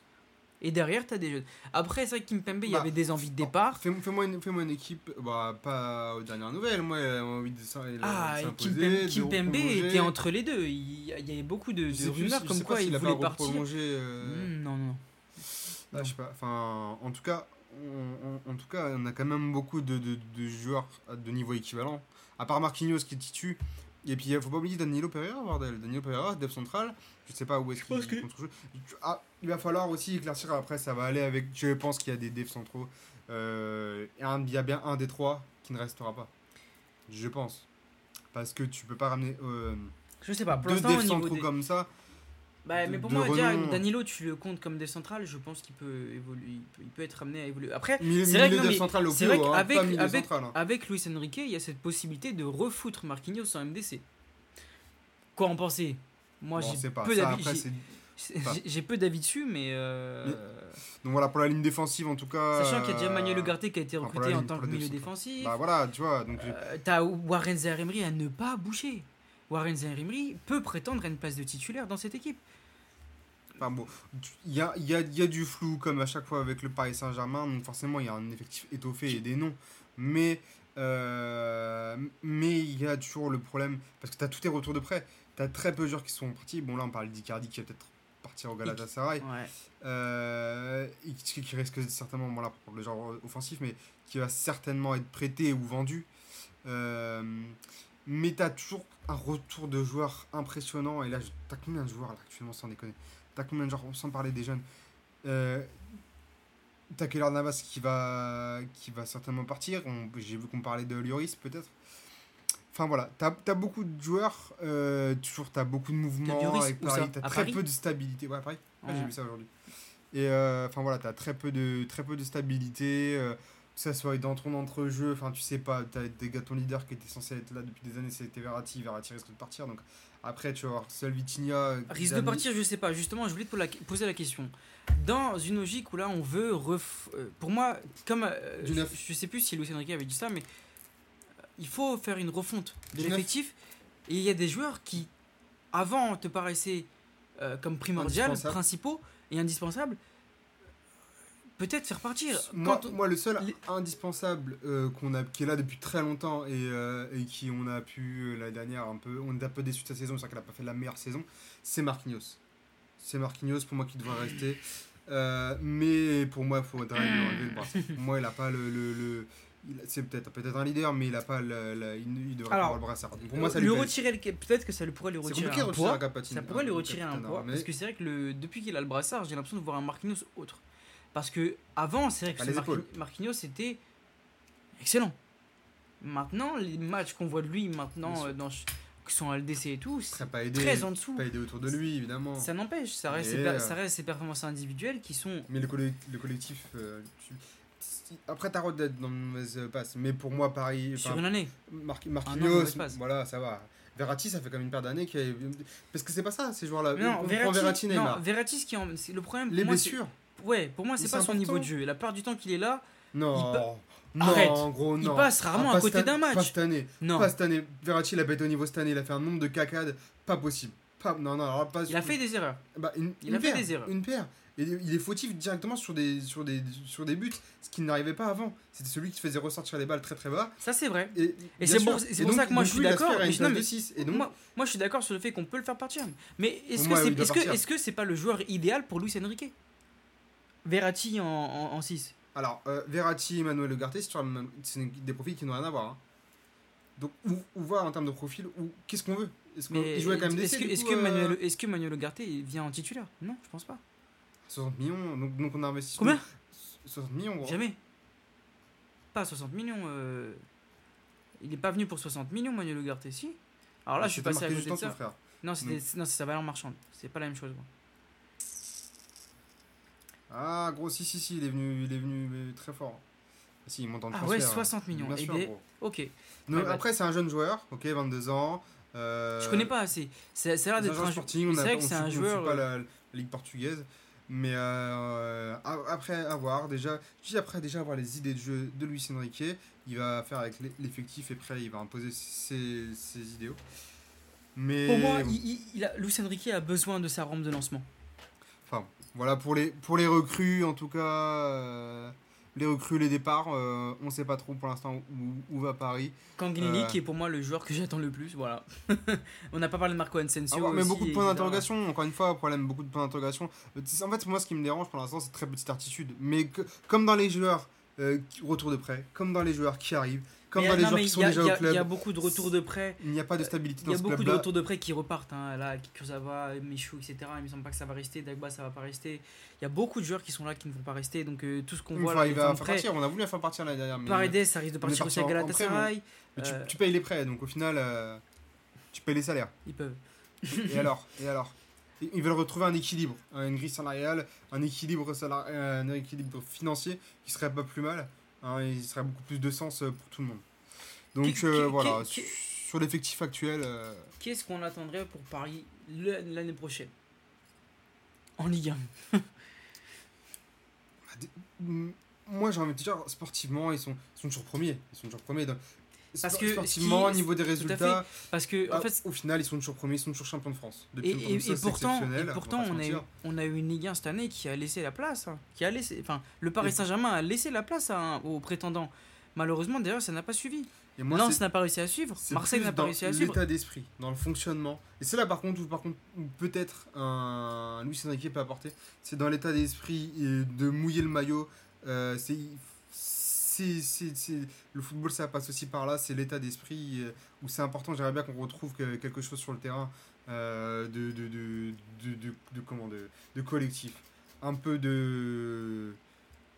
Et derrière, tu as des jeunes. Après, c'est vrai que Kimpembe, il y Bah, avait des envies de départ. Fais- Fais-moi une, fais-moi une équipe, bah, pas aux dernières nouvelles, moi, elle a envie de Ah, s'imposer, Kimpembe, de Kimpembe reprolonger. était entre les deux. Il y il avait beaucoup de, de plus rumeurs comme quoi il voulait partir. euh, Hmm, non, non. Ah, je sais pas. Enfin, en tout cas, on- on- en tout cas, on a quand même beaucoup de, de- de joueurs de niveau équivalent. À part Marquinhos qui titue. Et puis, il faut pas oublier Danilo Pereira, bordel. Danilo Pereira, dev central. Je sais pas où est-ce qu'il que-. Ah, il va falloir aussi éclaircir. Après, ça va aller avec. Je pense qu'il y a des devs centraux. Euh, il y a bien un des trois qui ne restera pas. Je pense. Parce que tu peux pas ramener euh, Je sais pas. Pour deux l'instant, au devs niveau centraux des- comme ça. Bah, de- mais pour moi, déjà. Danilo, tu le comptes comme des centrales, je pense qu'il peut évoluer, il peut, il peut être amené à évoluer. Après, c'est vrai hein, qu'avec- milieu avec- hein. avec Luis Enrique, il y a cette possibilité de refoutre Marquinhos en MDC. Quoi en penser? Moi, Bon, j'ai peu d'avis. j'ai- peu d'avis dessus, mais. euh, Mais- Donc voilà, pour la ligne défensive en tout cas. Sachant qu'il y a déjà euh, Manuel Ugarte qui a été enfin, recruté en tant que milieu défensif. Bah voilà, tu vois. Donc, Euh, T'as Warren Zaire-Emery à ne pas bouger. Warren Zaire-Emery peut prétendre à une place de titulaire dans cette équipe. Enfin bon, il y a, y, a, y a du flou comme à chaque fois avec le Paris Saint-Germain, donc forcément il y a un effectif étoffé et des noms. Mais euh, mais il y a toujours le problème, parce que tu as tous tes retours de prêt, tu as très peu de joueurs qui sont partis. Bon là on parle d'Icardi qui va peut-être partir au Galatasaray. Ouais. Euh, et qui, qui risque certainement, bon là, pour le genre offensif, mais qui va certainement être prêté ou vendu. Euh, mais tu as toujours un retour de joueurs impressionnant. Et là, tu as combien de joueurs là actuellement, sans déconner? Tu as combien de joueurs, sans parler des jeunes euh, Tu as Keylor Navas qui va, qui va certainement partir. J'ai vu qu'on parlait de Lloris peut-être. Enfin voilà, tu as, beaucoup de joueurs, euh, toujours tu as beaucoup de mouvements Lloris, avec Paris, ça tu as À très Paris peu de stabilité. Ouais, à Paris. Ouais, j'ai vu ça aujourd'hui. Et euh, enfin voilà, tu as très peu de, très peu de stabilité, euh, que ça soit dans ton entre-jeu, enfin tu sais pas, tu as des gars, ton leader qui était censé être là depuis des années, c'était Verratti, Verratti risque de partir, donc après tu vas avoir seul Vitinha. Risque de partir, je sais pas. Justement, je voulais te poser la- question. Dans une logique où là, on veut. ref- euh, Pour moi, comme. euh, je, neuf. je sais plus si Luis Enrique avait dit ça, mais. euh, Il faut faire une refonte de l'effectif. Et il y a des joueurs qui, avant, te paraissaient euh, comme primordial, principaux et indispensables. Peut-être faire partir. Moi, Quand- moi, le seul les- indispensable euh, qu'on a, qui est là depuis très longtemps et, euh, et qui on a pu euh, la dernière un peu, on est un peu déçu de sa saison, c'est qu'elle a pas fait la meilleure saison, c'est Marquinhos. C'est Marquinhos pour moi qui devrait rester. Euh, mais pour moi, il faudrait lui enlever le brassard. Pour moi, il a pas le. le, c'est peut-être peut-être un leader, mais il a pas le, le- il, il devrait Alors, pas avoir le brassard. Donc pour moi, ça lui retirer le- peut-être que ça lui pourrait lui retirer un poids. Ça pourrait lui un retirer un poids. Parce que c'est vrai que le, depuis qu'il a le brassard, j'ai l'impression de voir un Marquinhos autre. Parce que avant, c'est vrai que. Marquinhos était excellent. Maintenant, les matchs qu'on voit de lui maintenant, euh, dans, qui sont à LDC et tout, c'est pas aidé, très en dessous. pas aidé autour de lui, évidemment. Ça n'empêche, ça reste, ses euh, ça reste ses performances individuelles qui sont. Mais le, colle- le collectif. euh, tu- Après, t'as d'être dans une mauvaise passe. Mais pour moi, Paris. Sur enfin, une année. Mar- Un an, Marquinhos, voilà, ça va. Verratti, ça fait quand même une paire d'années a- Parce que c'est pas ça, ces joueurs-là. Non, On Verratti, Verratti, non, Neymar. Verratti, ce qui en- le problème. pour Les moi, blessures. Ouais, pour moi, c'est pas son niveau de jeu. La part du temps qu'il est là, Non. pa- Non, Arrête. gros, il non. passe rarement Ah, à côté d'un année- Pas match. cette année. Non, Pas cette année. Verratti, il a pété au niveau cette année. Il a fait un nombre de cacades. Pas possible. Pas... Non, non, alors pas il a fait des erreurs. Bah, une, il une a fait paire, des erreurs. Une paire. Et il est fautif directement sur des, sur des, sur des buts, ce qui n'arrivait pas avant. C'était celui qui faisait ressortir les balles très très bas. Ça, c'est vrai. Et, c'est pour- c'est Et pour donc- ça que moi, je suis il d'accord, fait à mais une je- non, place de mais- 6. Et donc, moi, moi, je suis d'accord sur le fait qu'on peut le faire partir. Mais est-ce que c'est il que, partir. est-ce que c'est pas le joueur idéal pour Luis Enrique? Verratti en 6. alors, euh, Verratti, Emmanuel Ugarte, c'est même- des profils qui n'ont rien à voir. hein. Donc, où, où va en termes de profil Qu'est-ce qu'on veut? Est-ce qu'on quand même des est-ce que, est-ce que Manuel, est-ce que Manuel Ugarte vient en titulaire? Non, je pense pas. 60 millions, donc, donc on a investi. Combien? 60 millions, gros. Jamais. Pas 60 millions. euh, Il est pas venu pour 60 millions, Manuel Ugarte, si? Alors là, je suis passé à côté de ça. frère. Non, c'est sa valeur marchande. C'est pas la même chose. moi. Ah, gros, si, si, si, il est venu, il est venu très fort. Ah, Si, il monte en Ah transfert. ouais, hein. 60 millions. Bien Et sûr, des- gros. Ok. Donc, Ouais, bah- après, c'est un jeune joueur, ok, 22 ans. euh, Je connais pas assez. L'air c'est un d'être joueur un. sporting, c'est vrai que c'est un joueur, pas euh, la, la Ligue portugaise. Mais euh, après avoir déjà, dis après déjà avoir les idées de jeu de Luis Enrique, il va faire avec l'e- l'effectif et après il va imposer ses, ses idéaux. Mais Pour moi, il, il- il a, Luis Enrique a besoin de sa rampe de lancement. enfin voilà pour les pour les recrues en tout cas, euh, les recrues, les départs, euh, on sait pas trop pour l'instant où, où va Paris. Kanglini, Euh. qui est pour moi le joueur que j'attends le plus, voilà. [laughs] On n'a pas parlé de Marco Asensio. Ah ouais, mais aussi, beaucoup de points d'interrogation, encore une fois, problème, beaucoup de points d'interrogation. En fait, moi, ce qui me dérange pour l'instant, c'est très petite attitude. Mais que- comme dans les joueurs euh, retour de prêt, comme dans les joueurs qui arrivent, comme Mais dans les non, joueurs mais qui sont il y a- déjà il y a- au club, Il y a beaucoup de retours de prêt. il n'y a pas de stabilité Il y dans a ce beaucoup de retours de prêt qui repartent. Hein. Là, Kurzawa, Michou, etc. Il me semble pas que ça va rester. Dagba, ça va pas rester. Il y a beaucoup de joueurs qui sont là qui ne vont pas rester. Donc euh, tout ce qu'on voit là, il va faire partir. On a voulu la faire partir l'année dernière. Mais, Paredes, ça risque de partir aussi à Galatasaray. mais tu, Euh, tu payes les prêts, donc au final, euh, tu payes les salaires. Ils peuvent. Et alors Et alors? Ils veulent retrouver un équilibre, une grille salariale, un équilibre, salari- euh, un équilibre financier qui serait pas plus mal. Hein, il serait beaucoup plus de sens euh, pour tout le monde. Donc Qui- euh, qui- voilà, qui- sur l'effectif actuel, euh, Qu'est-ce qu'on attendrait pour Paris l'année prochaine? En Ligue 1. [laughs] mm, moi j'ai envie de dire, sportivement, ils sont, ils sont toujours premiers. Ils sont toujours premiers. Parce que sportivement, au niveau des résultats, Parce que, en ah, fait, au final, ils sont toujours premiers, ils sont toujours champions de France. Et, Depuis et- longtemps, ça, et c'est pourtant, et pourtant on, a eu, on a eu une Ligue 1 cette année qui a laissé la place. hein, qui a laissé, enfin, le Paris Et- Saint-Germain a laissé la place un- aux prétendants. Malheureusement, d'ailleurs, ça n'a pas suivi. Et moi, Lens c'est- n'a pas réussi à suivre. C'est Marseille n'a pas réussi à suivre. l'état d'esprit, dans le fonctionnement. Et c'est là par contre où, par contre, peut-être un Luis Enrique peut apporter. C'est dans l'état d'esprit de mouiller le maillot. Euh, c'est, c'est, le football, ça passe aussi par là. C'est l'état d'esprit euh, où c'est important. J'aimerais bien qu'on retrouve que- quelque chose sur le terrain euh, de, de, de, comment, de, de collectif. Un peu de.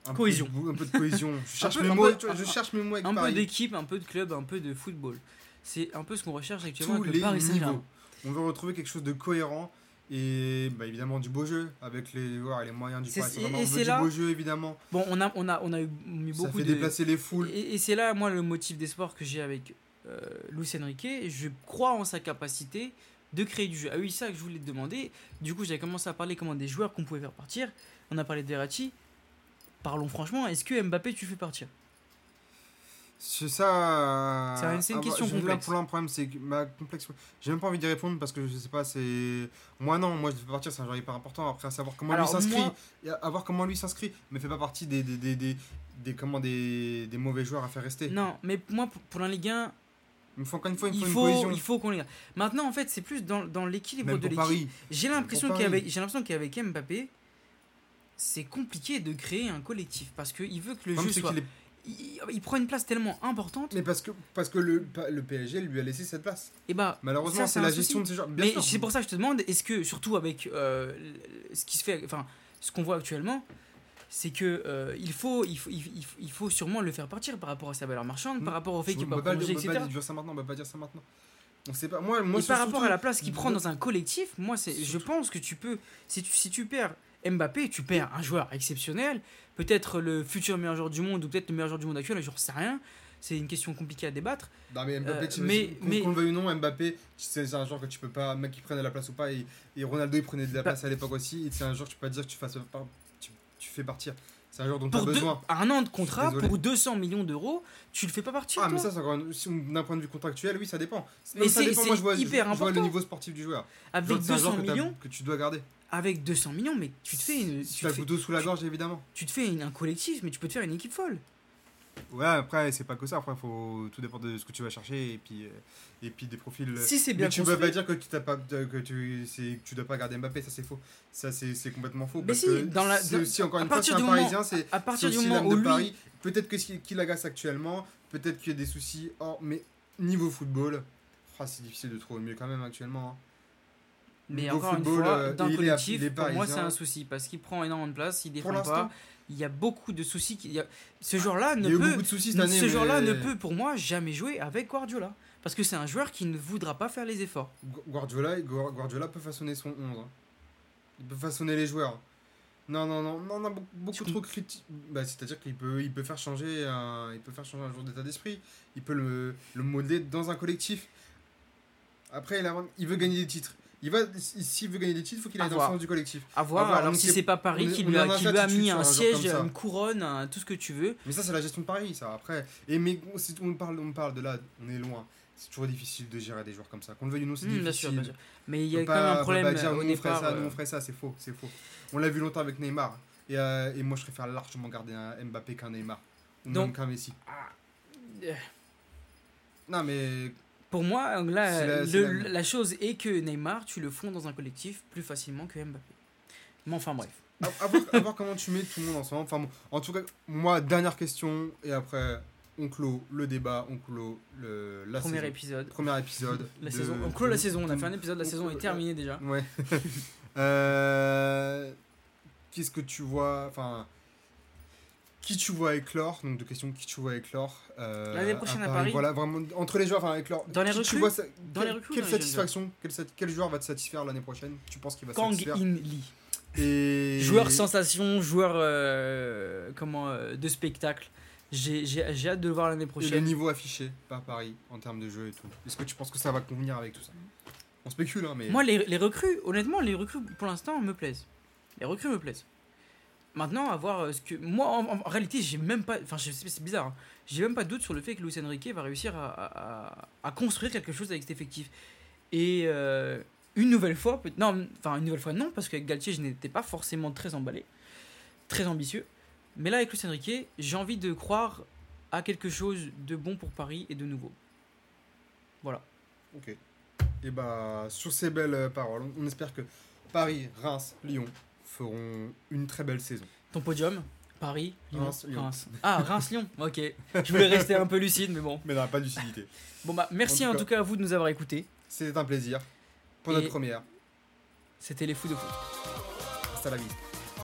un peu Cohésion. un peu de cohésion. [laughs] Je cherche mes mots. je cherche mes mots Un peu d'équipe, un peu de club, un peu de football. C'est un peu ce qu'on recherche actuellement avec le Paris Saint-Germain. On veut retrouver quelque chose de cohérent et bah, évidemment du beau jeu avec les, les moyens du Paris et- Saint-Germain. du là- beau jeu évidemment. Bon, on a, on a, on a eu mis Ça beaucoup fait de. déplacer les foules. Et, et c'est là, moi, le motif d'espoir que j'ai avec euh, Luis Enrique. Je crois en sa capacité de créer du jeu. Ah oui, ça que je voulais te demander. Du coup, j'avais commencé à parler comment des joueurs qu'on pouvait faire partir. On a parlé de Verratti. Parlons franchement, est-ce que Mbappé, tu fais partir? C'est ça. C'est un- c'est une ah, bah, question là, complexe. pour là, le problème, c'est ma complexe. J'ai même pas envie d'y répondre parce que je sais pas, c'est. Moi, non, moi, je fais partir, c'est un joueur hyper important. Après, à savoir comment Alors, lui s'inscrit, moi- à- voir comment lui s'inscrit, mais fait pas partie des, des, des, des, des- comment, des, des mauvais joueurs à faire rester. Non, mais moi, pour, pour la Ligue 1, Il faut encore une fois, il me il faut une faut, cohésion. il faut qu'on les. Maintenant, en fait, c'est plus dans, dans l'équilibre de pour l'équipe. J'ai l'impression pour qu'avec Paris. j'ai l'impression qu'avec Mbappé, c'est compliqué de créer un collectif parce qu'il veut que le jeu soit. Il, il prend une place tellement importante. Mais parce que, parce que le, le PSG lui a laissé cette place. Et bah, Malheureusement, c'est la souci. gestion de ces joueurs. Bien Mais c'est pour ça que je te demande, est-ce que, surtout avec euh, ce qui se fait, enfin, ce qu'on voit actuellement, c'est que euh, il, faut, il, faut, il, faut- il faut sûrement le faire partir par rapport à sa valeur marchande, par rapport au fait qu'il peut pas pas, prolonger, on etc. pas dire ça maintenant, on peut pas dire ça maintenant. On sait pas. Moi, moi et c'est par rapport à la place qu'il prend Moi- dans un collectif, moi, je pense que tu peux, si tu, si tu perds Mbappé, tu perds un joueur exceptionnel, peut-être le futur meilleur joueur du monde ou peut-être le meilleur joueur du monde actuel, je sais rien. C'est une question compliquée à débattre. Non, mais Mbappé, Euh, tu- mais- qu'on mais- qu'on le veuille ou non, Mbappé, c'est un joueur que tu peux pas. Mec qui prenait la place ou pas. Et, et Ronaldo, il prenait de la Bah- place à l'époque aussi. Et c'est un joueur que tu peux pas dire que tu, fasses, tu, tu fais partir. C'est un joueur dont tu as deux- besoin. un an de contrat, pour 200 millions d'euros, tu le fais pas partir. Ah, mais ça, c'est encore d'un point de vue contractuel, oui, ça dépend. Mais c'est- je vois, hyper je, vois le niveau sportif du joueur. Avec vois que c'est un joueur 200 que, millions, que tu dois garder. Avec 200 millions, mais tu te fais une, tu as le fais, couteau sous la gorge, évidemment. tu te fais une- un collectif, mais tu peux te faire une équipe folle. Ouais, après, c'est pas que ça. Après, faut tout dépend de ce que tu vas chercher et puis, euh, et puis des profils. euh, Si c'est bien Mais tu peux construit. pas dire que tu pas que tu que tu dois pas garder Mbappé, ça c'est faux. Ça c'est complètement faux. Mais parce si, que dans la- c'est dans- aussi encore une fois c'est un moment- Parisien, c'est À c'est partir du aussi moment l'âme où de lui, Paris. Peut-être que ce qui, l'agace actuellement, peut-être qu'il y a des soucis. Or, mais niveau football, ah, c'est difficile de trouver mieux quand même actuellement. hein. Mais encore une fois, euh, est- collectif, est pour moi c'est un souci parce qu'il prend énormément de place, il défend pas. l'instant, Il y a beaucoup de soucis. qui- a- Ce joueur-là ne peut, beaucoup de soucis cette année. ce joueur-là ne peut pour moi jamais jouer avec Guardiola parce que c'est un joueur qui ne voudra pas faire les efforts. Gu- Guardiola, Gu- Guardiola peut façonner son 11. hein. Il peut façonner les joueurs. Non, non, non, non, non, beaucoup, trop critique. Bah, C'est-à-dire qu'il peut, il peut faire changer un, il peut faire changer un joueur d'état d'esprit. Il peut le, le modeler dans un collectif. Après, il, a- il veut gagner des titres. Il va, s'il veut gagner des titres, il faut qu'il aille dans le sens du collectif. À voir, À voir, alors on si c'est pas Paris on qui on lui a, qui lui a mis un siège, une couronne, un- tout ce que tu veux. Mais ça, c'est la gestion de Paris, ça. Après, et mais si on parle, on parle de là, on est loin. C'est toujours difficile de gérer des joueurs comme ça. Qu'on le veuille ou non, c'est Hmm, difficile. bien sûr, bien sûr. Mais il y a quand pas- même un problème pas dire, euh, nous, au on ça, nous euh, on ferait ça, c'est faux, c'est faux. On l'a vu longtemps avec Neymar. Et, euh, et moi, je préfère largement garder un Mbappé qu'un Neymar. Ou Donc- même qu'un Messi. ah, Non, mais Pour moi, là, la- le- c'est la- la... chose est que Neymar, tu le fonds dans un collectif plus facilement que Mbappé. Mais enfin bref. à, à voir, à voir comment tu mets tout le monde ensemble. Enfin, bon, en tout cas, moi, dernière question. Et après, on clôt le débat, on clôt le, la Premier saison. épisode. Premier épisode. [laughs] La de- saison. On clôt la saison. On a fait un épisode. La on saison clôt- est terminée déjà. Ouais. [laughs] Euh, Qu'est-ce que tu vois Enfin. Qui tu vois éclore Donc, de questions qui tu vois éclore euh, L'année prochaine à Paris Voilà, vraiment, entre les joueurs, enfin, éclore. Dans les qui tu recrues vois ça- Dans quelle- les recrues Quelle dans satisfaction quel, joueur va te satisfaire l'année prochaine? Tu penses qu'il va Kang satisfaire In Lee. Et... Joueur sensation, joueur euh, comment, euh, de spectacle. J'ai j'ai- j'ai hâte de le voir l'année Et le prochaine. niveau affiché par Paris en termes de jeu et tout. Est-ce que tu penses que ça va convenir avec tout ça? On spécule, hein, mais. Moi, les, les recrues, honnêtement, les recrues pour l'instant me plaisent. Les recrues me plaisent. Maintenant, à voir euh, ce que. Moi, en, en- en réalité, j'ai même pas. Enfin, c'est bizarre. hein. J'ai même pas de doute sur le fait que Luis Enrique va réussir à, construire quelque chose avec cet effectif. Et euh, une nouvelle fois, peut- non, enfin, une nouvelle fois, non, parce qu'avec Galtier, je n'étais pas forcément très emballé, très ambitieux. Mais là, avec Luis Enrique, j'ai envie de croire à quelque chose de bon pour Paris et de nouveau. Voilà. Ok. Et bah, sur ces belles euh, paroles, on espère que Paris, Reims, Lyon feront une très belle saison. Ton podium Paris, Lyon, Reims, Lyon. Reims. [laughs] Ah, Reims-Lyon, ok. Je voulais rester un peu lucide, mais bon. Mais non, pas de lucidité. Bon, bah, merci En en tout cas à vous de nous avoir écoutés. C'était un plaisir. Pour Et- notre première. C'était les fous de foot. Hasta la vista.